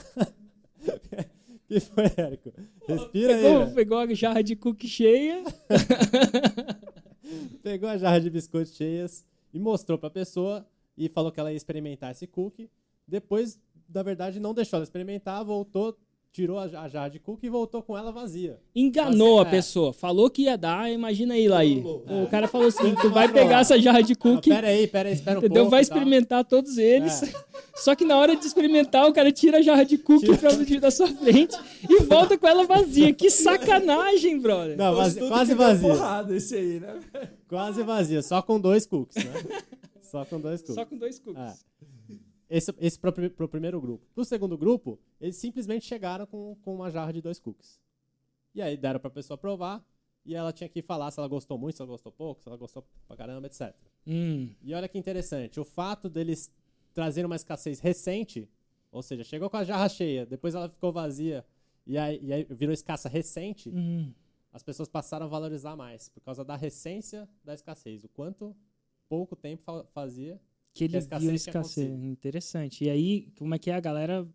Que foi, Érico? Respira aí. Pegou, velho. pegou a jarra de cookie cheia. Pegou a jarra de biscoitos cheias e mostrou pra pessoa e falou que ela ia experimentar esse cookie. Depois, na verdade, não deixou ela experimentar, voltou, tirou a a jarra de cookie e voltou com ela vazia. Enganou Você- a é. pessoa. Falou que ia dar, imagina aí lá aí. Rolou. O cara falou assim: tu vai pegar essa jarra de Não, cookie, pera aí, pera aí, espera um entendeu? pouco. Vai tal. experimentar todos eles. É. Só que na hora de experimentar, o cara tira a jarra de cookie Tira. pra da sua frente e volta com ela vazia. Que sacanagem, brother. Não, quase vazia. porrada esse aí, né? Quase vazia, só com dois cookies, né? Só com dois cookies. Só com dois cookies. Esse, esse pro, pro primeiro grupo. Pro segundo grupo, eles simplesmente chegaram com, com uma jarra de dois cookies. E aí deram pra pessoa provar e ela tinha que falar se ela gostou muito, se ela gostou pouco, se ela gostou pra caramba, etc. Hum. E olha que interessante, o fato deles trazerem uma escassez recente, ou seja, chegou com a jarra cheia, depois ela ficou vazia e aí, e aí virou escassa recente, Hum. as pessoas passaram a valorizar mais, por causa da recência da escassez, o quanto pouco tempo fa- fazia, Que ele Que viu tinha escassez. Interessante. E aí, como é que é? A galera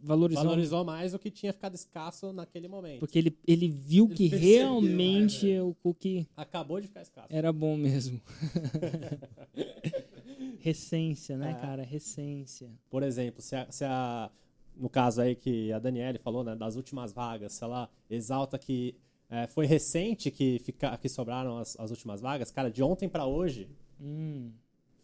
valorizou. valorizou mais o que tinha ficado escasso naquele momento. Porque ele, ele viu Ele que realmente né, o cookie Acabou de ficar escasso. era bom mesmo. Recência, né, É. cara? Recência. Por exemplo, se a, se a- no caso aí que a Daniele falou, né, das últimas vagas, se ela exalta que é, foi recente que, fica, que sobraram as, as últimas vagas, cara, de ontem pra hoje, Hum.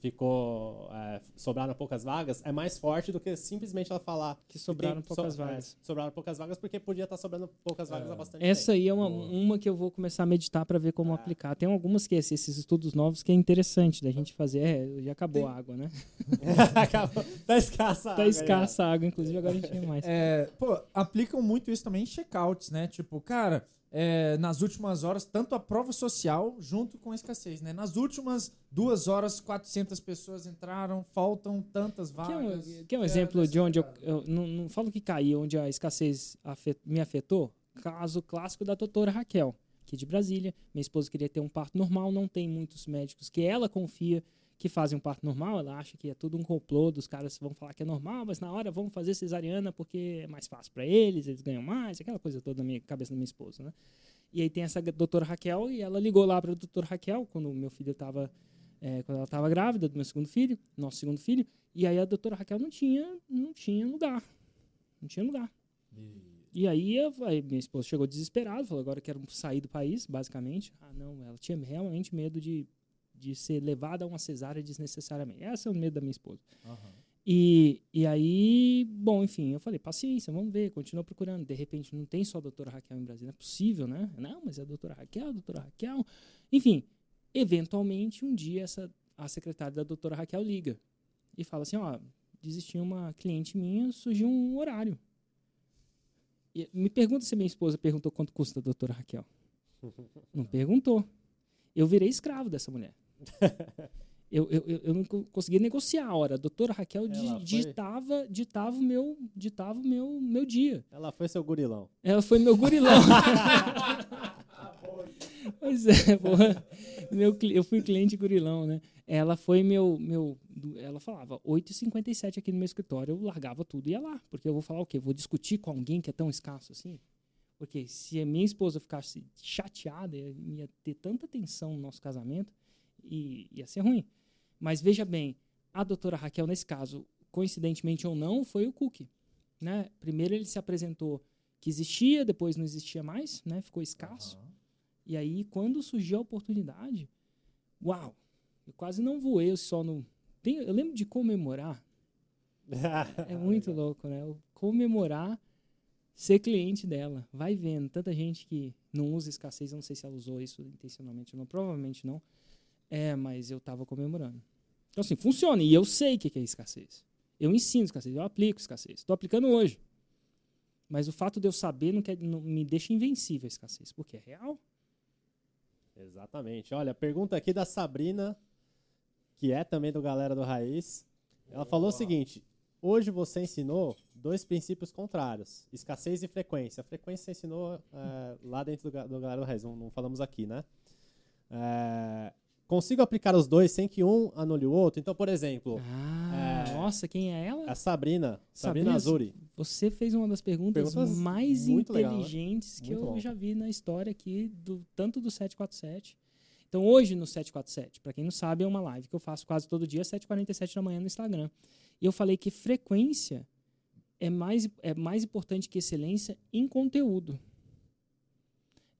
Ficou é, sobraram poucas vagas é mais forte do que simplesmente ela falar Que sobraram tem- poucas so- é, vagas. sobraram poucas vagas porque podia estar sobrando poucas vagas há bastante Essa tempo. aí é uma, uma que eu vou começar a meditar para ver como Ah. aplicar. Tem algumas que esses, esses estudos novos que é interessante da gente fazer. É, já acabou Tem- a água, né? Acabou. tá escassa a Tá água, escassa a água, inclusive agora a gente tem mais. É, pô, aplicam muito isso também em checkouts, né? Tipo, cara, é, nas últimas horas, tanto a prova social junto com a escassez, né? Nas últimas duas horas, 400 pessoas entraram, faltam tantas Que é vagas. um, que é um É, exemplo de onde eu, eu não, não falo que caí, onde a escassez afet- me afetou. Caso clássico da doutora Raquel, aqui de Brasília. Minha esposa queria ter um parto normal, não tem muitos médicos que ela confia que fazem um parto normal. Ela acha que é tudo um complô dos caras vão falar que é normal, mas na hora vão fazer cesariana porque é mais fácil para eles, eles ganham mais, aquela coisa toda na minha cabeça da minha esposa, né? E aí tem essa doutora Raquel e ela ligou lá para a doutora Raquel quando meu filho estava quando ela estava grávida do meu segundo filho, nosso segundo filho, e aí a doutora Raquel não tinha, não tinha lugar. Não tinha lugar. E aí, eu- aí minha esposa chegou desesperada, falou, agora eu quero sair do país, basicamente. Ah, não, ela tinha realmente medo de, de ser levada a uma cesárea desnecessariamente. Esse é o medo da minha esposa. Aham. E, e aí, bom, enfim, eu falei, paciência, vamos ver, continua procurando. De repente, não tem só a doutora Raquel em Brasília, é possível, né? Não, mas é a doutora Raquel, a doutora Raquel. Enfim, eventualmente, um dia, essa, a secretária da doutora Raquel liga e fala assim, ó, desistiu uma cliente minha, surgiu um horário. E me pergunta se minha esposa perguntou quanto custa a doutora Raquel. Não perguntou. Eu virei escravo dessa mulher. Eu, eu, eu- não co- conseguia negociar a hora. A doutora Raquel Ela foi- ditava, ditava o meu, ditava meu, meu dia. Ela foi seu gurilão. Ela foi meu gurilão. pois é, porra. Meu, eu fui cliente gurilão, né? Ela foi meu. meu ela falava 8h57 aqui no meu escritório. Eu largava tudo e ia lá. Porque eu vou falar o quê? Vou discutir com alguém que é tão escasso assim? Porque se a minha esposa ficasse chateada, ia ter tanta tensão no nosso casamento e ia ser ruim. Mas veja bem, a doutora Raquel, nesse caso, coincidentemente ou não, foi o Cook. Né? Primeiro ele se apresentou que existia, depois não existia mais, né? ficou escasso. Aham. E aí, quando surgiu a oportunidade, uau! Eu quase não voei só no. Tem- eu lembro de comemorar. É muito louco, né? Eu comemorar ser cliente dela. Vai vendo. Tanta gente que não usa escassez, eu não sei se ela usou isso intencionalmente ou não. Provavelmente não. É, mas eu tava comemorando. Então, assim, funciona. E eu sei o que é escassez. Eu ensino escassez, eu aplico escassez. Estou aplicando hoje. Mas o fato de eu saber não, quer, não me deixa invencível a escassez, porque é real. Exatamente. Olha, pergunta aqui da Sabrina, que é também do Galera do Raiz. Ela falou o seguinte: hoje você ensinou dois princípios contrários, escassez e frequência. A frequência você ensinou é, lá dentro do, do Galera do Raiz, não, não falamos aqui, né? É, consigo aplicar os dois sem que um anule o outro? Então, por exemplo, Ah, É. nossa, quem é ela? a Sabrina, Sabrina Sabrina Azuri. Você fez uma das perguntas, Perguntas mais muito legal, né? inteligentes que eu bom. já vi na história aqui, do, tanto do 747. Então, hoje no 747, para quem não sabe, é uma live que eu faço quase todo dia, 7h47 da manhã no Instagram. E eu falei que frequência é mais, é mais importante que excelência em conteúdo.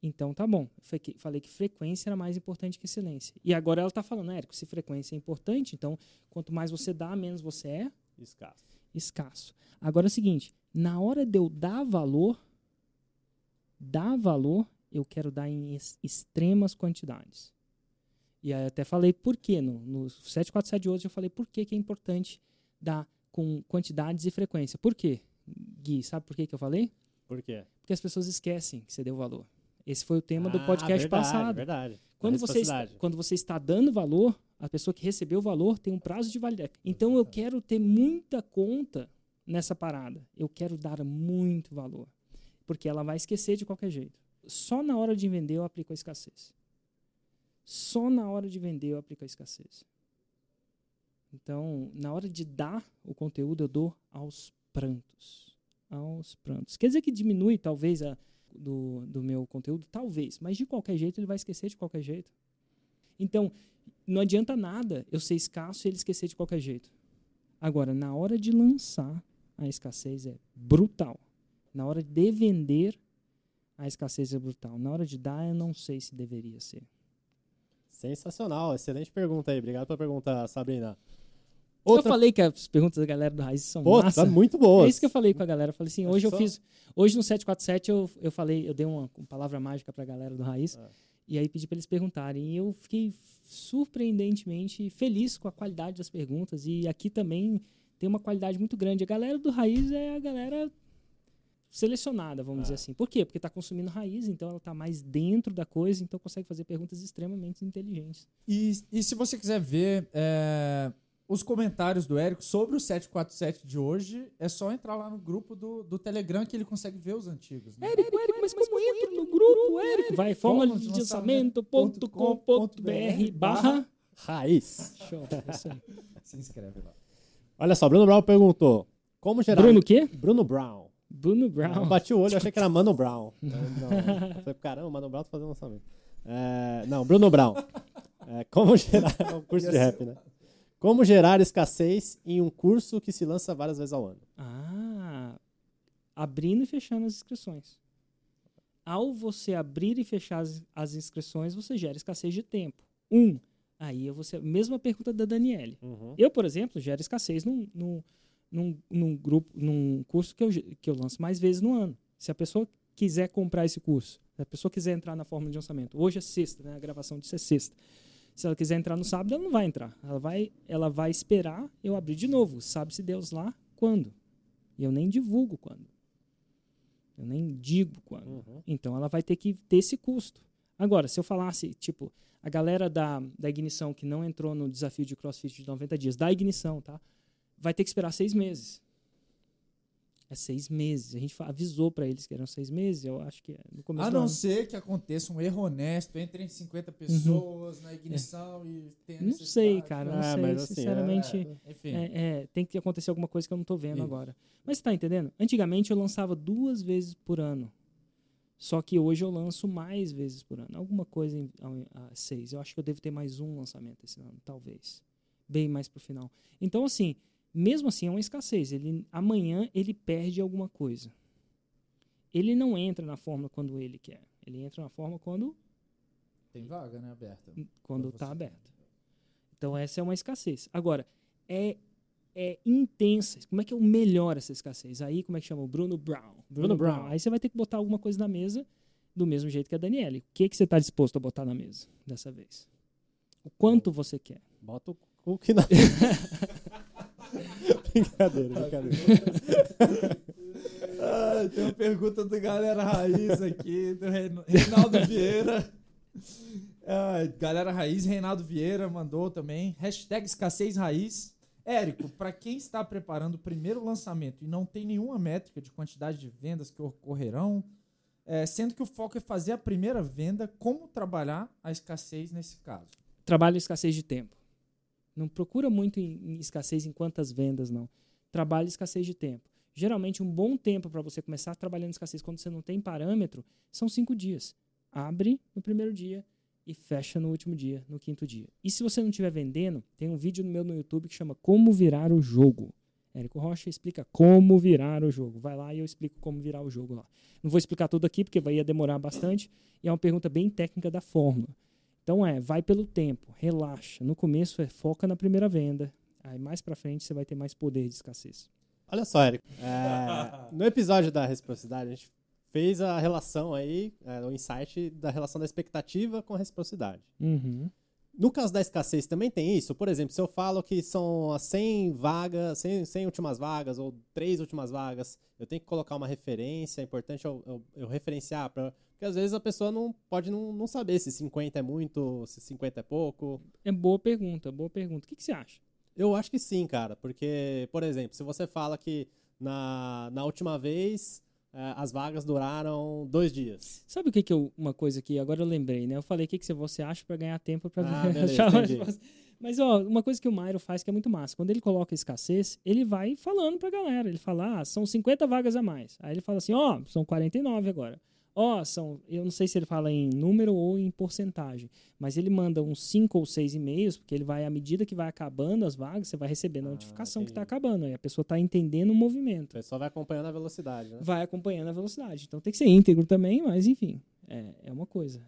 Então, tá bom. Falei que frequência era mais importante que excelência. E agora ela está falando, Érico, se frequência é importante, então quanto mais você dá, menos você é Escasso. escasso. Agora é o seguinte, na hora de eu dar valor, dar valor, eu quero dar em ex- extremas quantidades. E aí eu até falei por quê. No, no 747 de hoje eu falei por que que é importante dar com quantidades e frequência. Por quê? Gui, sabe por que que eu falei? Por quê? Porque as pessoas esquecem que você deu valor. Esse foi o tema do Ah, podcast verdade, passado. Verdade. Quando você, está, quando você está dando valor, a pessoa que recebeu o valor tem um prazo de validade. Então eu quero ter muita conta nessa parada. Eu quero dar muito valor. Porque ela vai esquecer de qualquer jeito. Só na hora de vender eu aplico a escassez. Só na hora de vender eu aplico a escassez. Então, na hora de dar o conteúdo, eu dou aos prantos. Aos prantos. Quer dizer que diminui, talvez, a, do, do meu conteúdo? Talvez. Mas de qualquer jeito, ele vai esquecer de qualquer jeito. Então, não adianta nada eu ser escasso e ele esquecer de qualquer jeito. Agora, na hora de lançar, a escassez é brutal. Na hora de vender, a escassez é brutal. Na hora de dar, eu não sei se deveria ser. Sensacional, excelente pergunta aí. Obrigado pela pergunta, Sabrina. Eu falei que as perguntas da galera do Raiz são Pô, massa. tá muito boas. É isso que eu falei com a galera. Eu falei assim, Acho hoje eu só- fiz. Hoje no 747 eu, eu falei, eu dei uma, uma palavra mágica pra galera do Raiz. É. E aí pedi pra eles perguntarem. E eu fiquei surpreendentemente feliz com a qualidade das perguntas. E aqui também tem uma qualidade muito grande. A galera do Raiz é a galera selecionada, vamos É. dizer assim. Por quê? Porque está consumindo raiz, então ela está mais dentro da coisa, então consegue fazer perguntas extremamente inteligentes. E, e se você quiser ver é, os comentários do Érico sobre o 747 de hoje, é só entrar lá no grupo do, do Telegram que ele consegue ver os antigos. Né? Érico, Érico, mas como entro no grupo, Érico? Vai, fórmula de lançamento.com.br barra... Raiz. Show. Se inscreve lá. Olha só, Bruno Brown perguntou. Como gerar... Bruno o quê? Bruno Brown. Bruno Eu Brown. bati o olho, achei que era Mano Brown. Não, não. Eu falei, caramba, Mano Brown tá fazendo lançamento. É, não, Bruno Brown. É, como gerar. Um curso de rap, né? Como gerar escassez em um curso que se lança várias vezes ao ano. Ah, abrindo e fechando as inscrições. Ao você abrir e fechar as, as inscrições, você gera escassez de tempo. Um, aí eu você mesma pergunta da Daniele. Uhum. Eu, por exemplo, gero escassez num, num, num, num grupo, num curso que eu, que eu lanço mais vezes no ano. Se a pessoa quiser comprar esse curso, se a pessoa quiser entrar na fórmula de lançamento, hoje é sexta, né? A gravação disso é sexta. Se ela quiser entrar no sábado, ela não vai entrar. Ela vai, ela vai esperar eu abrir de novo. Sabe-se Deus lá quando. E eu nem divulgo quando. Eu nem digo quando. Uhum. Então ela vai ter que ter esse custo. Agora, se eu falasse, tipo, a galera da, da ignição que não entrou no desafio de crossfit de 90 dias, da ignição, tá? Vai ter que esperar seis meses. É seis meses. A gente avisou pra eles que eram seis meses, eu acho que é no começo A do não ano. ser que aconteça um erro honesto, entrem 50 pessoas na ignição e tenha Não sei, cara, É, não sei, mas assim, sinceramente. É, enfim. É, é, tem que acontecer alguma coisa que eu não tô vendo Isso. agora. Mas você tá entendendo? Antigamente eu lançava duas vezes por ano. Só que hoje eu lanço mais vezes por ano. Alguma coisa em ao- a seis. Eu acho que eu devo ter mais um lançamento esse ano, talvez. Bem mais pro final. Então, assim, mesmo assim é uma escassez. Ele, amanhã ele perde alguma coisa. Ele não entra na fórmula quando ele quer. Ele entra na fórmula quando Tem vaga, né, aberta. quando Quando está aberto. Então essa é uma escassez. Agora, é, é intensa. Como é que eu melhoro essa escassez? Aí, como é que chama? O Bruno Brown. Bruno Brown. Aí você vai ter que botar alguma coisa na mesa do mesmo jeito que a Daniele. O que, que você está disposto a botar na mesa dessa vez? O quanto você quer? Bota o cookie na. brincadeira, brincadeira. Ah, tem uma pergunta do Galera Raiz aqui, do Rein- Reinaldo Vieira. Ah, Galera Raiz, Reinaldo Vieira mandou também. Hashtag escassez raiz. Érico, para quem está preparando o primeiro lançamento e não tem nenhuma métrica de quantidade de vendas que ocorrerão, eh, sendo que o foco é fazer a primeira venda, como trabalhar a escassez nesse caso? Trabalho em escassez de tempo. Não procura muito em, em escassez em quantas vendas, não. Trabalho em escassez de tempo. Geralmente, um bom tempo para você começar trabalhando escassez quando você não tem parâmetro são cinco dias. Abre no primeiro dia e fecha no último dia, no quinto dia. E se você não estiver vendendo, tem um vídeo meu no YouTube que chama Como Virar o Jogo. Érico Rocha explica como virar o jogo. Vai lá e eu explico como virar o jogo lá. Não vou explicar tudo aqui porque vai demorar bastante e é uma pergunta bem técnica da fórmula. Então é, vai pelo tempo, relaxa. No começo é foca na primeira venda. Aí mais pra frente você vai ter mais poder de escassez. Olha só, Érico. é, no episódio da reciprocidade, a gente fez a relação aí, é, o insight da relação da expectativa com a reciprocidade. Uhum. No caso da escassez também tem isso? Por exemplo, se eu falo que são as 100 vagas, 100, 100 últimas vagas ou três últimas vagas, eu tenho que colocar uma referência, é importante eu, eu- eu referenciar, pra, porque às vezes a pessoa não pode não, não saber se 50 é muito, se 50 é pouco. É boa pergunta, boa pergunta. O que, que você acha? Eu acho que sim, cara, porque, por exemplo, se você fala que na, na última vez eh, as vagas duraram dois dias. Sabe o que que eu, uma coisa que agora eu lembrei, né? Eu falei o que, que você acha pra ganhar tempo pra Ah, achar. Mas ó, uma coisa que o Mairo faz que é muito massa, quando ele coloca escassez, ele vai falando pra galera, ele fala: "Ah, são 50 vagas a mais". Aí ele fala assim: "Ó, são 49 agora". Ó, são, eu não sei se ele fala em número ou em porcentagem, mas ele manda uns 5 ou 6 e-mails, porque ele vai à medida que vai acabando as vagas, você vai recebendo a Ah, notificação que entendi. tá acabando, aí a pessoa tá entendendo o movimento O pessoal vai acompanhando a velocidade, né? vai acompanhando a velocidade. Então tem que ser íntegro também, mas enfim, é, é uma coisa.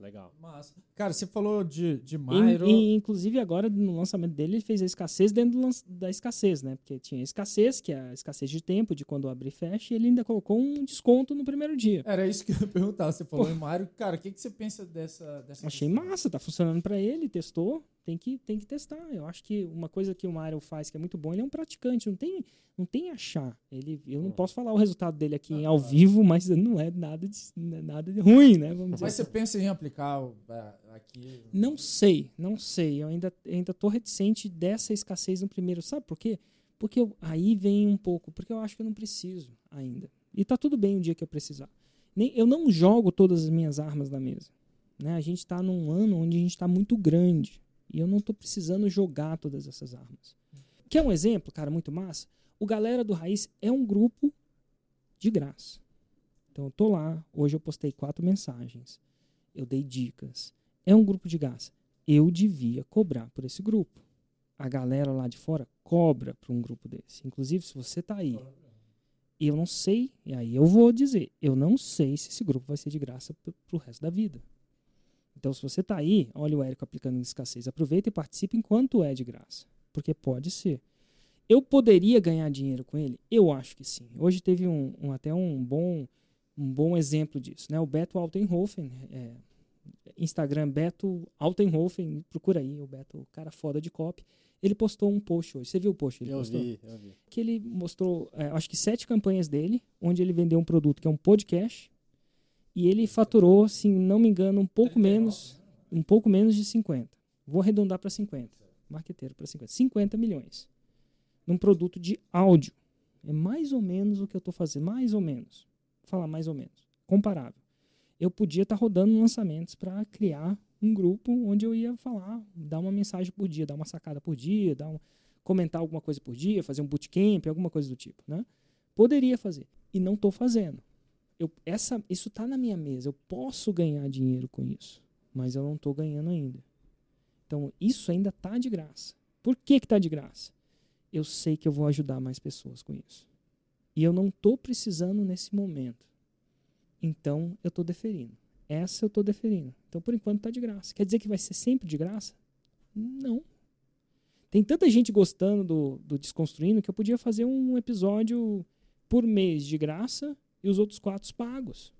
Legal. Massa. Cara, você falou de, de Myro. e, inclusive, agora, no lançamento dele, ele fez a escassez dentro da escassez, né? Porque tinha escassez, que é a escassez de tempo, de quando abre e fecha, e ele ainda colocou um desconto no primeiro dia. Era isso que eu ia perguntar. Você falou em Mario. Cara, o que, que você pensa dessa. dessa Achei questão? massa, tá funcionando pra ele, testou, tem que, tem que testar. Eu acho que uma coisa que o Mario faz que é muito bom, ele é um praticante, não tem, não tem achar. Ele, eu não posso falar o resultado dele aqui em ao vivo, mas não é nada de, é nada de ruim, né? Vamos dizer Mas você assim. pensa em aplicar é, aqui. Não sei, não sei. Eu ainda, ainda tô reticente dessa escassez no primeiro. Sabe por quê? Porque eu- aí vem um pouco, porque eu acho que eu não preciso ainda. E tá tudo bem o dia que eu precisar. Nem, eu não jogo todas as minhas armas na mesa. Né? A gente tá num ano onde a gente tá muito grande. E eu não tô precisando jogar todas essas armas. Quer um exemplo, cara, muito massa? O Galera do Raiz é um grupo de graça. Então eu tô lá, hoje eu postei quatro mensagens. Eu dei dicas. É um grupo de graça. Eu devia cobrar por esse grupo. A galera lá de fora cobra para um grupo desse. Inclusive, se você tá aí, eu não sei, e aí eu vou dizer, eu não sei se esse grupo vai ser de graça pro, pro resto da vida. Então, se você tá aí, olha o Érico aplicando em escassez, aproveita e participe enquanto é de graça. Porque pode ser. Eu poderia ganhar dinheiro com ele? Eu acho que sim. Hoje teve um, um- até um bom, um bom exemplo disso. Né? O Beto Altenhofen, é, Instagram Beto Altenhofen, procura aí, o Beto, o cara foda de copy. Ele postou um post hoje. Você viu o post? Ele Eu postou? vi, eu vi. que ele mostrou, é, acho que sete campanhas dele, onde ele vendeu um produto que é um podcast, e ele faturou, se não me engano, um pouco menos, um pouco menos de 50. Vou arredondar para 50. Marqueteiro para 50. 50 milhões. Num produto de áudio. É mais ou menos o que eu estou fazendo, mais ou menos. Vou falar mais ou menos. Comparável. Eu podia estar rodando lançamentos para criar um grupo onde eu ia falar, dar uma mensagem por dia, dar uma sacada por dia, dar um, comentar alguma coisa por dia, fazer um bootcamp, alguma coisa do tipo, né? Poderia fazer e não estou fazendo. Eu, essa, isso está na minha mesa. Eu posso ganhar dinheiro com isso, mas eu não estou ganhando ainda. Então isso ainda está de graça. Por que está de graça? Eu sei que eu vou ajudar mais pessoas com isso e eu não estou precisando nesse momento. Então eu estou deferindo. Essa eu estou deferindo. Então por enquanto está de graça. Quer dizer que vai ser sempre de graça? Não. Tem tanta gente gostando do, do Desconstruindo que eu podia fazer um episódio por mês de graça e os outros quatro pagos.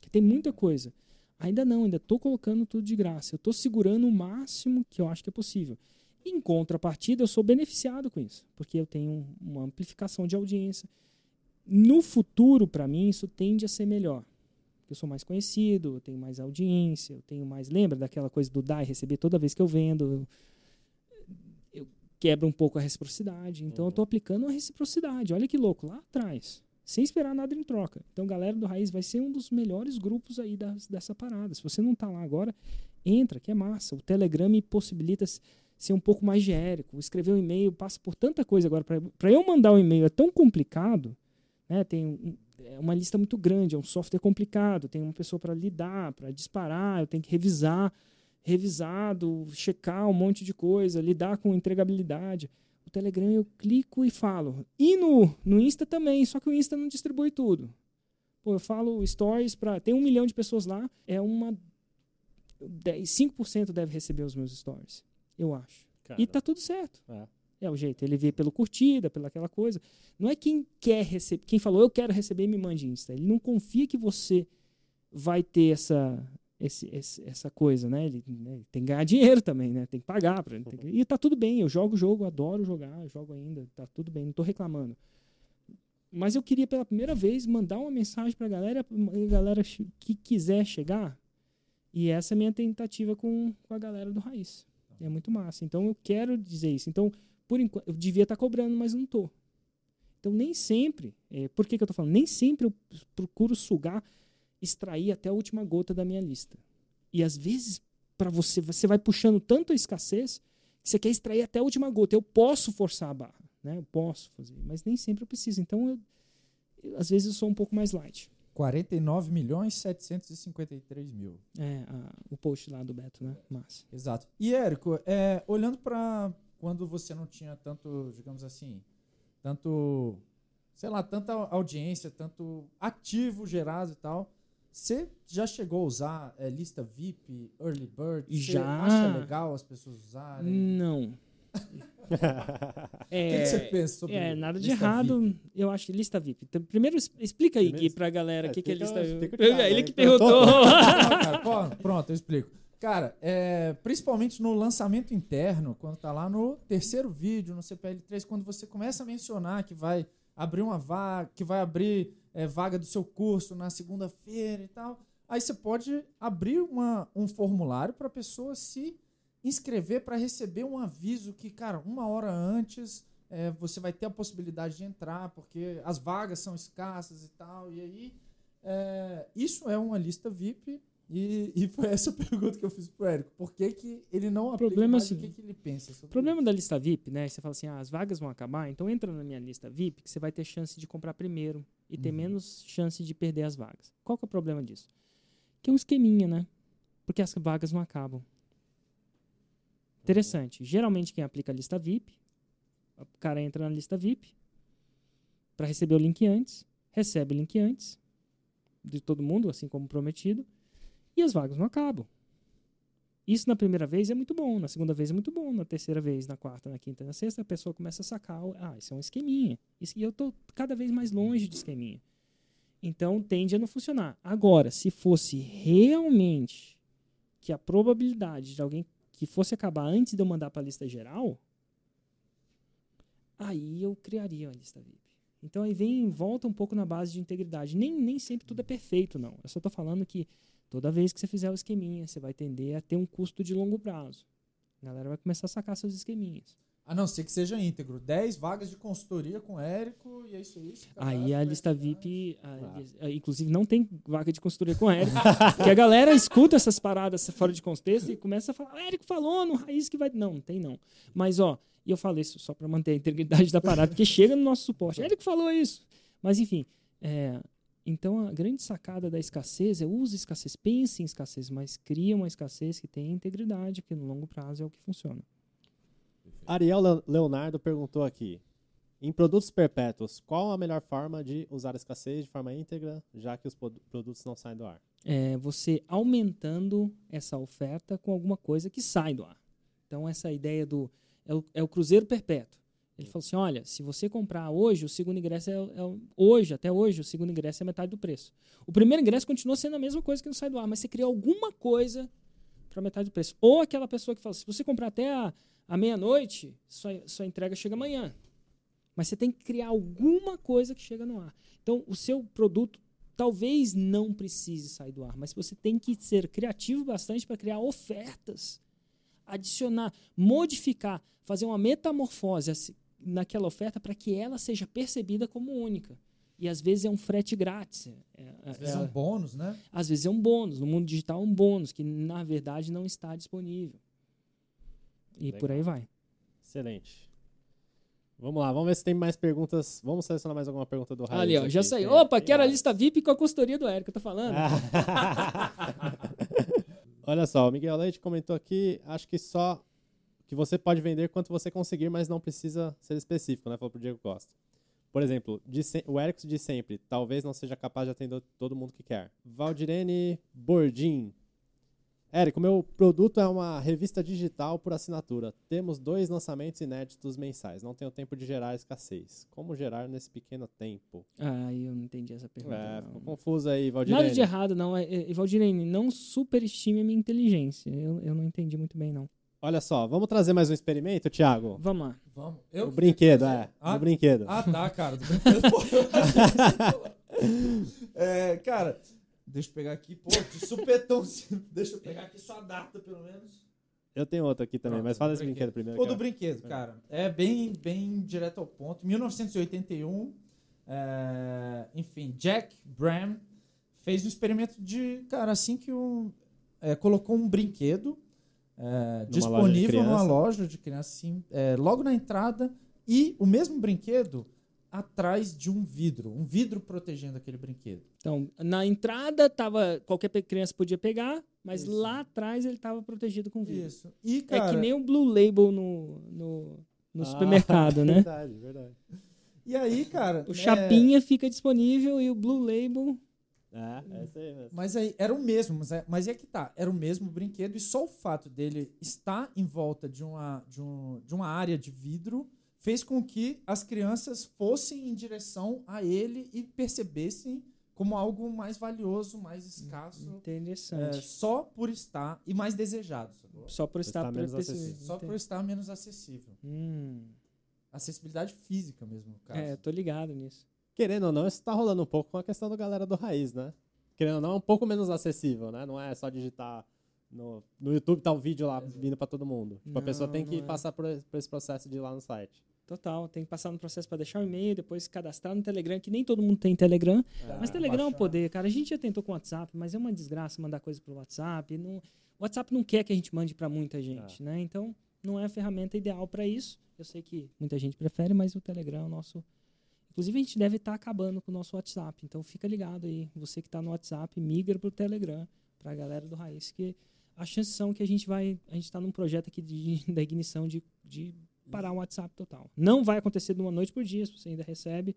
Que tem muita coisa. Ainda não, ainda estou colocando tudo de graça. Eu estou segurando o máximo que eu acho que é possível. Em contrapartida, eu sou beneficiado com isso, porque eu tenho uma amplificação de audiência. No futuro, para mim, isso tende a ser melhor. Eu sou mais conhecido, eu tenho mais audiência, eu tenho mais. Lembra daquela coisa do dar e receber toda vez que eu vendo? Eu, eu quebro um pouco a reciprocidade. Então, eu estou aplicando a reciprocidade. Olha que louco, lá atrás sem esperar nada em troca. Então, galera do Raiz vai ser um dos melhores grupos aí das, dessa parada. Se você não tá lá agora, entra, que é massa. O Telegram me possibilita ser um pouco mais genérico. Escrever um e-mail passa por tanta coisa agora. Para eu mandar um e-mail é tão complicado, né? Tem um, é uma lista muito grande, é um software complicado, tem uma pessoa para lidar, para disparar, eu tenho que revisar, revisado, checar um monte de coisa, lidar com entregabilidade. Telegram eu clico e falo. E no, no Insta também, só que o Insta não distribui tudo. Pô, eu falo stories para. Tem um milhão de pessoas lá, é uma. 10, 5% deve receber os meus stories. Eu acho. Cara, E tá tudo certo. é. É o jeito. Ele vê pelo curtida, pela aquela coisa. Não é quem quer receber. Quem falou, eu quero receber, me mande Insta. Ele não confia que você vai ter essa, esse, esse- essa coisa, né? Ele, né? ele tem que ganhar dinheiro também, né? Tem que pagar. Pra, tem que- E tá tudo bem. Eu jogo o jogo, adoro jogar, jogo ainda. Tá tudo bem, não tô reclamando. Mas eu queria pela primeira vez mandar uma mensagem pra galera, galera que quiser chegar. E essa é a minha tentativa com, com a galera do Raiz. É muito massa. Então eu quero dizer isso. Então, por enquanto, eu devia estar cobrando, mas não tô. Então nem sempre, é, por que, que eu tô falando? Nem sempre eu procuro sugar, extrair até a última gota da minha lista. E às vezes, para você, você vai puxando tanto a escassez que você quer extrair até a última gota. Eu posso forçar a barra, né? Eu posso fazer, mas nem sempre eu preciso. Então, eu, eu- às vezes eu sou um pouco mais light. 49 milhões 753 mil. É, a- o post lá do Beto, né? Massa. Exato. E, Érico, é, olhando para quando você não tinha tanto, digamos assim, tanto, sei lá, tanta audiência, tanto ativo gerado e tal, Você já chegou a usar é, lista VIP, Early Bird? Você Já. acha legal as pessoas usarem? Não. O que, que você pensa sobre É, nada de errado. VIP? Eu acho lista VIP. Então, primeiro, explica aí, Primeiro, Gui, pra galera o é, que, que é lista VIP. Ele aí que perguntou. pronto, eu explico. Cara, é, principalmente no lançamento interno, quando tá lá no terceiro vídeo, no CPL3, quando você começa a mencionar que vai abrir uma vaga, que vai abrir é, vaga do seu curso na segunda-feira e tal, aí você pode abrir uma, um formulário para a pessoa se inscrever para receber um aviso que, cara, uma hora antes é, você vai ter a possibilidade de entrar, porque as vagas são escassas e tal, e aí é, isso é uma lista VIP e, e foi essa a pergunta que eu fiz pro Érico. Por que, que ele não aplica problema é mais o o que, que ele pensa sobre O problema da lista VIP, né? Você fala assim, ah, as vagas vão acabar, então entra na minha lista VIP que você vai ter chance de comprar primeiro e ter Uhum. menos chance de perder as vagas. Qual que é o problema disso? Que é um esqueminha, né? Porque as vagas não acabam. Interessante. Geralmente quem aplica a lista VIP, o cara entra na lista VIP para receber o link antes, recebe o link antes de todo mundo, assim como prometido, e as vagas não acabam. Isso na primeira vez é muito bom, na segunda vez é muito bom, na terceira vez, na quarta, na quinta, na sexta, a pessoa começa a sacar, ah, isso é um esqueminha. Isso- e eu tô cada vez mais longe de esqueminha. Então tende a não funcionar. Agora, se fosse realmente que a probabilidade de alguém que fosse acabar antes de eu mandar para a lista geral, aí eu criaria uma lista VIP. Então aí vem, volta um pouco na base de integridade. Nem, nem sempre tudo é perfeito, não. Eu só tô falando que toda vez que você fizer o esqueminha, você vai tender a ter um custo de longo prazo. A galera vai começar a sacar seus esqueminhas. A não ser que seja íntegro. 10 vagas de consultoria com o Érico e é isso aí. Aí a lista. VIP, a- a- inclusive, não tem vaga de consultoria com o Érico. porque a galera escuta essas paradas fora de contexto e começa a falar: o Érico falou no raiz que vai. Não, não tem não. Mas, ó, e eu falo isso só para manter a integridade da parada, porque chega no nosso suporte. Érico falou isso. Mas, enfim, é, então a grande sacada da escassez é use escassez, pense em escassez, mas cria uma escassez que tenha integridade, porque no longo prazo é o que funciona. Ariel Le- Leonardo perguntou aqui: em produtos perpétuos, qual a melhor forma de usar a escassez de forma íntegra, já que os produtos não saem do ar? é você aumentando essa oferta com alguma coisa que sai do ar. Então, essa ideia do. É o, é o cruzeiro perpétuo. Ele falou assim: olha, se você comprar hoje, o segundo ingresso é, é hoje, até hoje, o segundo ingresso é metade do preço. O primeiro ingresso continua sendo a mesma coisa que não sai do ar, mas você cria alguma coisa para metade do preço. Ou aquela pessoa que fala: se você comprar até a, a meia-noite, sua, sua entrega chega amanhã. Mas você tem que criar alguma coisa que chega no ar. Então, o seu produto talvez não precise sair do ar, mas você tem que ser criativo bastante para criar ofertas, adicionar, modificar, fazer uma metamorfose assim, naquela oferta para que ela seja percebida como única. E às vezes é um frete grátis. É- é- Às vezes é- é um bônus, né? às vezes é um bônus. No mundo digital é um bônus que na verdade não está disponível. E por aí vai. Excelente. Vamos lá, vamos ver se tem mais perguntas. Vamos selecionar mais alguma pergunta do Raiz. Ali, ó, já saiu. Opa, quero a lista VIP com a consultoria do Érico, eu tô falando. Olha só, o Miguel Leite comentou aqui, acho que só que você pode vender quanto você conseguir, mas não precisa ser específico, né? Falou pro Diego Costa. Por exemplo, se- o Erickson de sempre, talvez não seja capaz de atender todo mundo que quer. Valdirene Bordim. Érico, meu produto é uma revista digital por assinatura. Temos dois lançamentos inéditos mensais. Não tenho tempo de gerar escassez. Como gerar nesse pequeno tempo? Ah, eu não entendi essa pergunta. É, ficou confuso aí, Valdirene. Nada de errado, não. É, é, Valdirene, não superestime a minha inteligência. Eu, eu não entendi muito bem, não. Olha só, vamos trazer mais um experimento, Thiago? Vamos lá. Vamos. o brinquedo, é. Ah, o brinquedo. Ah, tá, cara. Do brinquedo, eu é, cara, deixa eu pegar aqui, pô, de supetão. Deixa eu pegar aqui sua data, pelo menos. Eu tenho outro aqui também, Pronto, mas fala do esse brinquedo primeiro. O que do é- brinquedo, cara. É bem, bem direto ao ponto. 1981, é, enfim, Jack Bram fez um experimento de, cara, assim que um, é, colocou um brinquedo é, loja disponível numa criança. loja de criança, assim, é, logo na entrada, e o mesmo brinquedo atrás de um vidro, um vidro protegendo aquele brinquedo. Então, na entrada tava qualquer criança podia pegar, mas Isso. lá atrás ele tava protegido com vidro. Isso. E, É cara, que nem o Blue Label no, no, no Ah, supermercado, né? Verdade, verdade. e aí, cara, O é, Chapinha fica disponível e o Blue Label É, é isso aí mesmo. Mas aí era o mesmo, mas é, mas é que tá, era o mesmo brinquedo e só o fato dele estar em volta de uma, de, um, de uma área de vidro fez com que as crianças fossem em direção a ele e percebessem como algo mais valioso, mais escasso, é, Interessante. só por estar e mais desejado? Só por estar estar menos acessível. só por estar menos acessível. Hum. Acessibilidade física mesmo, no caso. É, tô ligado nisso. Querendo ou não, isso tá rolando um pouco com a questão do galera do raiz, né? Querendo ou não, é um pouco menos acessível, né? Não é só digitar no, no YouTube, tá o vídeo lá vindo pra todo mundo. Tipo, a pessoa Não, tem que não é. passar por, por esse processo de ir lá no site. Total. Tem que passar no processo para deixar o e-mail, depois cadastrar no Telegram, que nem todo mundo tem Telegram. mas Telegram é um poder, cara. A gente já tentou com o WhatsApp, mas é uma desgraça mandar coisa pro WhatsApp. Não, o WhatsApp não quer que a gente mande para muita gente, né? Então, não é a ferramenta ideal para isso. Eu sei que muita gente prefere, mas o Telegram é o nosso. Inclusive, a gente deve estar acabando com o nosso WhatsApp. Então, fica ligado aí. Você que está no WhatsApp, migra pro Telegram, para a galera do Raiz, que as chances são que a gente vai. A gente está num projeto aqui de, da ignição de, de parar o WhatsApp total. Não vai acontecer de uma noite por dia, se você ainda recebe,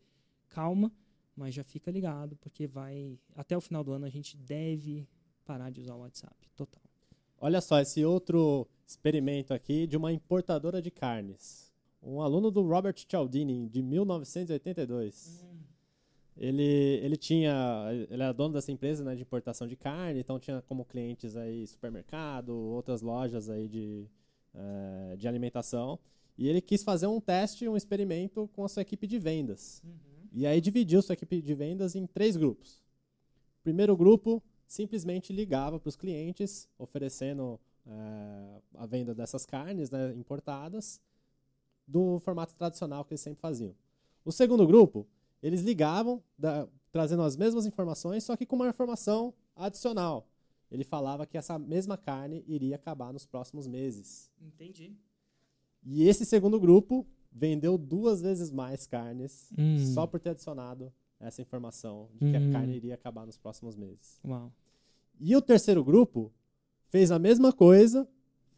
calma, mas já fica ligado, porque vai. Até o final do ano a gente deve parar de usar o WhatsApp total. Olha só, esse outro experimento aqui de uma importadora de carnes. Um aluno do Robert Cialdini, de 1982. Ele, ele tinha, ele era dono dessa empresa né, de importação de carne, então tinha como clientes aí supermercado, outras lojas aí de, eh, de alimentação. E ele quis fazer um teste, um experimento com a sua equipe de vendas. E aí dividiu sua equipe de vendas em três grupos. O primeiro grupo simplesmente ligava para os clientes, oferecendo eh, a venda dessas carnes né, importadas do formato tradicional que eles sempre faziam. O segundo grupo, eles ligavam, da- trazendo as mesmas informações, só que com uma informação adicional. Ele falava que essa mesma carne iria acabar nos próximos meses. Entendi. E esse segundo grupo vendeu duas vezes mais carnes Hum. só por ter adicionado essa informação de que Hum. a carne iria acabar nos próximos meses. Uau. E o terceiro grupo fez a mesma coisa,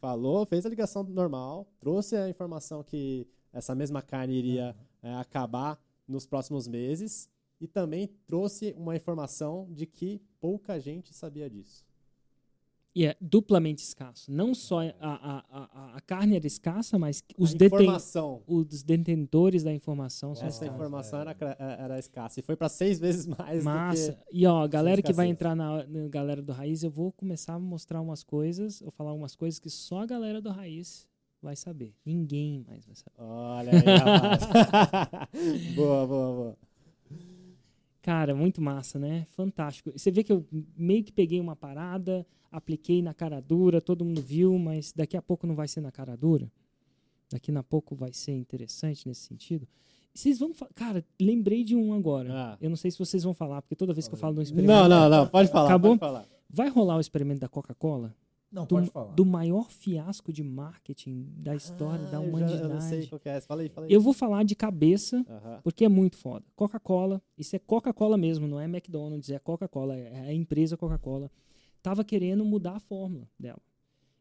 falou, fez a ligação normal, trouxe a informação que essa mesma carne iria eh, acabar nos próximos meses e também trouxe uma informação de que pouca gente sabia disso. E é duplamente escasso. Não só a, a, a, a carne era escassa, mas os, deten os detentores da informação são essa escassos. informação era, eh, era escassa e foi para seis vezes mais Massa. E ó, a galera que vai entrar na, na galera do Raiz, eu vou começar a mostrar umas coisas, ou falar umas coisas que só a galera do Raiz vai saber. Ninguém mais vai saber. Olha aí, rapaz. boa, boa, boa. Cara, muito massa, né? Fantástico. Você vê que eu meio que peguei uma parada, apliquei na cara dura, todo mundo viu, mas daqui a pouco não vai ser na cara dura. Daqui a pouco vai ser interessante nesse sentido. Vocês vão falar. Cara, lembrei de um agora. Ah. Eu não sei se vocês vão falar, porque toda vez que eu falo de um experimento. Não, não, não, pode falar, Acabou? pode falar. Vai rolar o experimento da Coca-Cola? Não, Do, pode falar. do maior fiasco de marketing da história da Ah, eu já- humanidade. Eu sei qual é. Fala aí, fala aí. Eu vou falar de cabeça, Aham. porque é muito foda. Coca-Cola, isso é Coca-Cola mesmo, não é McDonald's, é Coca-Cola, é a empresa Coca-Cola. Tava querendo mudar a fórmula dela.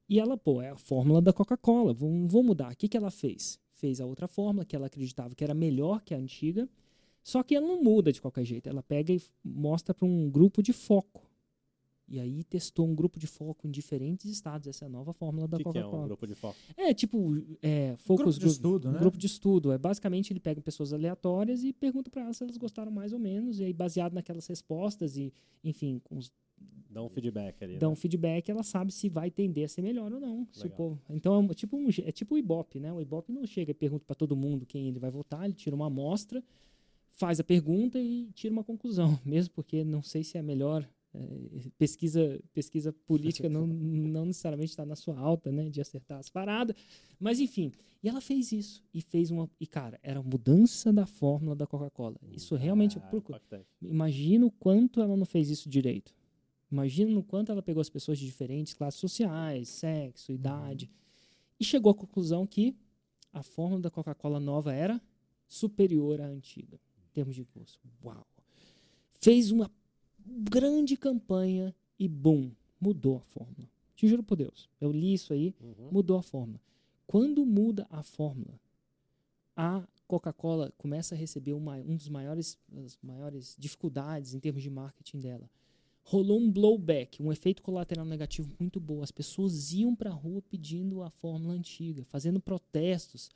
E ela, pô, é a fórmula da Coca-Cola, vou, vou mudar. O que, que ela fez? Fez a outra fórmula, que ela acreditava que era melhor que a antiga, só que ela não muda de qualquer jeito. Ela pega e mostra para um grupo de foco. E aí testou um grupo de foco em diferentes estados. Essa é a nova fórmula da O que, é Coca-Cola. um grupo de foco? É, tipo, é, focus grupo de group, estudo, um né? grupo de estudo. É, basicamente, ele pega pessoas aleatórias e pergunta para elas se elas gostaram mais ou menos. E aí, baseado naquelas respostas e, enfim, com os, Dá um feedback ali. dão né? feedback, ela sabe se vai tender a ser melhor ou não. Se o Legal. povo- então, é, um- tipo um, é tipo o Ibope, né? O Ibope não chega e pergunta para todo mundo quem ele vai votar. Ele tira uma amostra, faz a pergunta e tira uma conclusão. Mesmo porque não sei se é melhor... é, pesquisa pesquisa política não, não necessariamente está na sua alta, né, de acertar as paradas, mas enfim, e ela fez isso e fez uma e cara, era a mudança da fórmula da Coca-Cola. Isso realmente Ah, procuro- impactante. imagina o quanto ela não fez isso direito. Imagina o quanto ela pegou as pessoas de diferentes classes sociais, sexo, idade e chegou à conclusão que a fórmula da Coca-Cola nova era superior à antiga em termos de gosto. Uau! Fez uma grande campanha e bum, mudou a fórmula. Te juro por Deus. Eu li isso aí, Uhum. mudou a fórmula. Quando muda a fórmula, a Coca-Cola começa a receber uma, um dos maiores, as maiores dificuldades em termos de marketing dela. rolou um blowback, um efeito colateral negativo muito bom. As pessoas iam para a rua pedindo a fórmula antiga, fazendo protestos.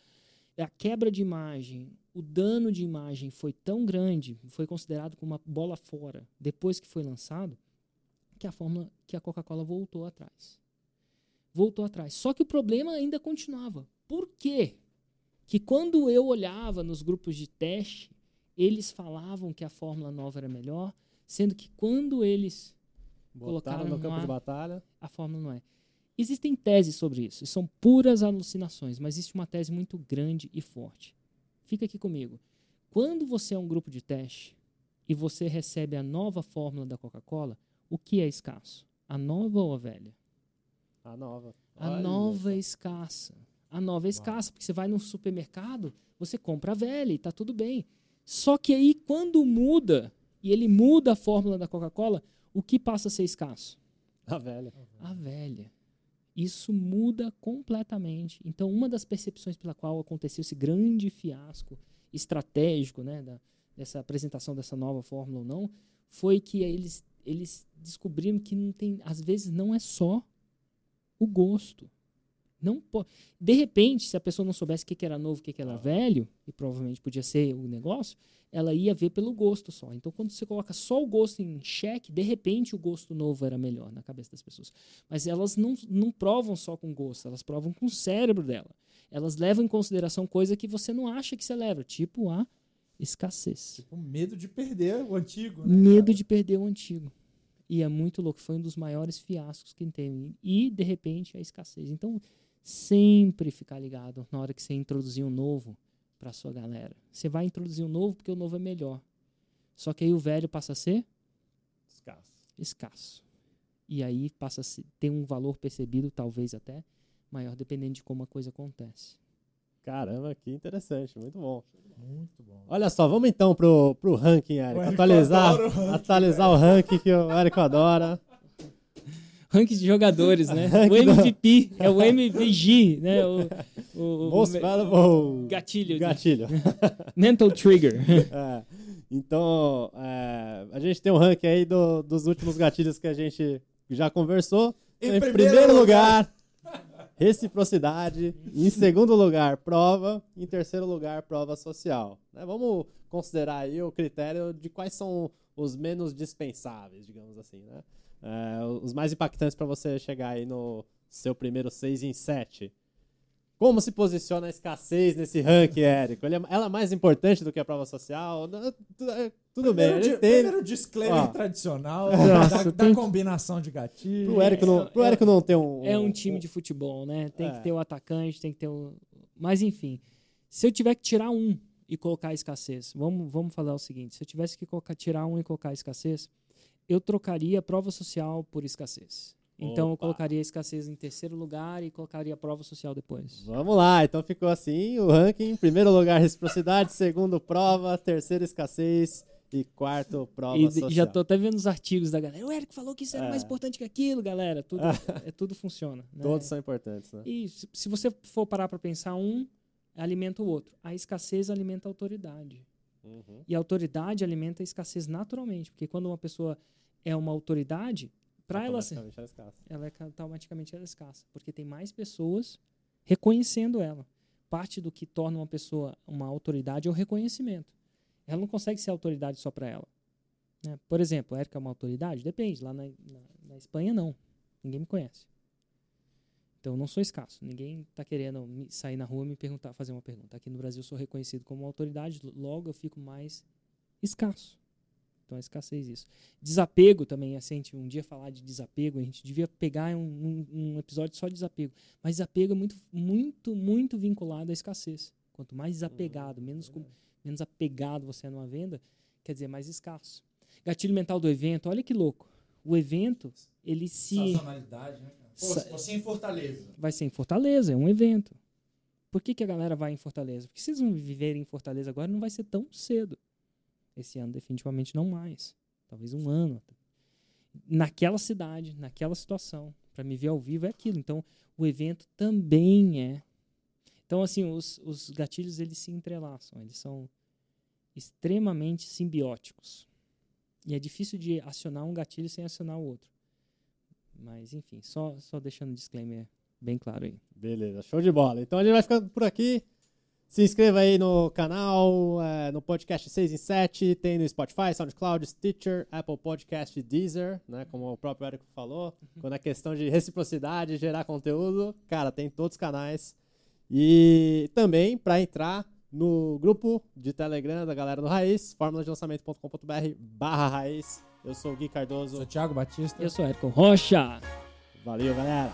A quebra de imagem, o dano de imagem foi tão grande, foi considerado como uma bola fora depois que foi lançado, que a fórmula que a Coca-Cola voltou atrás. Voltou atrás. Só que o problema ainda continuava. Por quê? Que quando eu olhava nos grupos de teste, eles falavam que a fórmula nova era melhor, Sendo que quando eles Botaram colocaram no campo ar- de batalha. a fórmula não é. Existem teses sobre isso, são puras alucinações, mas existe uma tese muito grande e forte. Fica aqui comigo. Quando você é um grupo de teste e você recebe a nova fórmula da Coca-Cola, o que é escasso? A nova ou a velha? A nova. A Olha nova é escassa. A nova é escassa, porque você vai no supermercado, você compra a velha e tá tudo bem. Só que aí, quando muda, e ele muda a fórmula da Coca-Cola, o que passa a ser escasso? A velha. A velha. Isso muda completamente. Então, uma das percepções pela qual aconteceu esse grande fiasco estratégico né, da- dessa apresentação dessa nova fórmula ou não, foi que eles, eles descobriram que não tem, às vezes não é só o gosto. Não po- De repente, se a pessoa não soubesse o que que era novo, o que que era velho, e provavelmente podia ser o negócio, ela ia ver pelo gosto só. Então, quando você coloca só o gosto em xeque, de repente o gosto novo era melhor na cabeça das pessoas. Mas elas não, não provam só com gosto, elas provam com o cérebro dela. Elas levam em consideração coisa que você não acha que você leva, tipo a escassez. Tipo, medo de perder o antigo, né? Medo cara? de perder o antigo. E é muito louco, foi um dos maiores fiascos que tem. E, de repente, a escassez. Então, sempre ficar ligado na hora que você introduzir um novo para sua galera. Você vai introduzir um novo porque o novo é melhor. Só que aí o velho passa a ser Escasso. escasso. E aí passa a ter um valor percebido, talvez até maior, dependendo de como a coisa acontece. Caramba, que interessante. Muito bom. Muito bom. Olha só, vamos então pro, pro ranking. O Érico Atualizar, o ranking, atualizar o ranking que o Érico adora. Ranking de jogadores, né? O MVP é o MVG, né? O, o, Most me- Valuable gatilho, Gatilho. mental trigger. É, Então, é, a gente tem um ranking aí do- dos últimos gatilhos que a gente já conversou. Em Então, primeiro lugar, reciprocidade. Em segundo lugar, prova. Em terceiro lugar, prova social. Né, Vamos considerar aí o critério de quais são os menos dispensáveis, digamos assim, né? É, os mais impactantes para você chegar aí no seu primeiro 6 em 7. Como se posiciona a escassez nesse ranking, Érico? Ele é- Ela é mais importante do que a prova social? Tu- é, Tudo bem, Primeiro, gente di- tem. primeiro disclaimer Ó. tradicional Nossa, da, da combinação de gatilho. Pro Érico não, pro Érico não ter um. É um time de futebol, né? Tem É. que ter o atacante, tem que ter o. Mas enfim, se eu tiver que tirar um e colocar a escassez, vamos, vamos falar o seguinte: se eu tivesse que colocar, tirar um e colocar a escassez, eu trocaria a prova social por escassez. Então eu Opa. colocaria a escassez em terceiro lugar e colocaria a prova social depois. Vamos lá, então ficou assim o ranking. Em primeiro lugar, reciprocidade. Segundo, prova. Terceiro, escassez. E quarto, prova E social. já tô até vendo os artigos da galera. O Érico falou que isso era É. mais importante que aquilo, galera. Tudo, é, tudo funciona. né? Todos são importantes, né? E se, se você for parar para pensar, um alimenta o outro. A escassez alimenta a autoridade. Uhum. E a autoridade alimenta a escassez naturalmente, porque quando uma pessoa é uma autoridade, para ela ser, é escasso. ela é ca- automaticamente ela é escassa, porque tem mais pessoas reconhecendo ela. Parte do que torna uma pessoa uma autoridade é o reconhecimento. Ela não consegue ser autoridade só para ela. né? Por exemplo, a Érica é uma autoridade? Depende. Lá na, na, na Espanha, não. Ninguém me conhece. Então, não sou escasso. Ninguém está querendo sair na rua e me perguntar, fazer uma pergunta. Aqui no Brasil, eu sou reconhecido como autoridade, logo eu fico mais escasso. Então, é escassez isso. Desapego também, assim, a gente um dia falar de desapego, a gente devia pegar um, um- um episódio só de desapego. Mas desapego é muito, muito, muito vinculado à escassez. Quanto mais desapegado, menos, com- menos apegado você é numa venda, quer dizer, mais escasso. Gatilho mental do evento, olha que louco. O evento, ele se Sazonalidade, né, fosse em Fortaleza. vai ser em Fortaleza, é um evento. Por que, que a galera vai em Fortaleza? Porque se vocês vão viver em Fortaleza agora, não vai ser tão cedo. Esse ano, definitivamente, não mais. Talvez um ano. Naquela cidade, naquela situação. Para me ver ao vivo é aquilo. Então, o evento também é. Então, assim, os, os gatilhos, eles se entrelaçam. Eles são extremamente simbióticos. E é difícil de acionar um gatilho sem acionar o outro. Mas, enfim, só, só deixando o disclaimer bem claro aí. Beleza, show de bola. Então a gente vai ficando por aqui. Se inscreva aí no canal, é, no podcast 6 em 7, tem no Spotify, SoundCloud, Stitcher, Apple Podcast Deezer, né? Como o próprio Érico falou. Quando é questão de reciprocidade, gerar conteúdo, cara, tem todos os canais. E também para entrar no grupo de Telegram da galera do Raiz, formuladelançamento.com.br barra Raiz. Eu sou o Gui Cardoso. Sou o Thiago Batista. Eu sou Érico Rocha. Valeu, galera!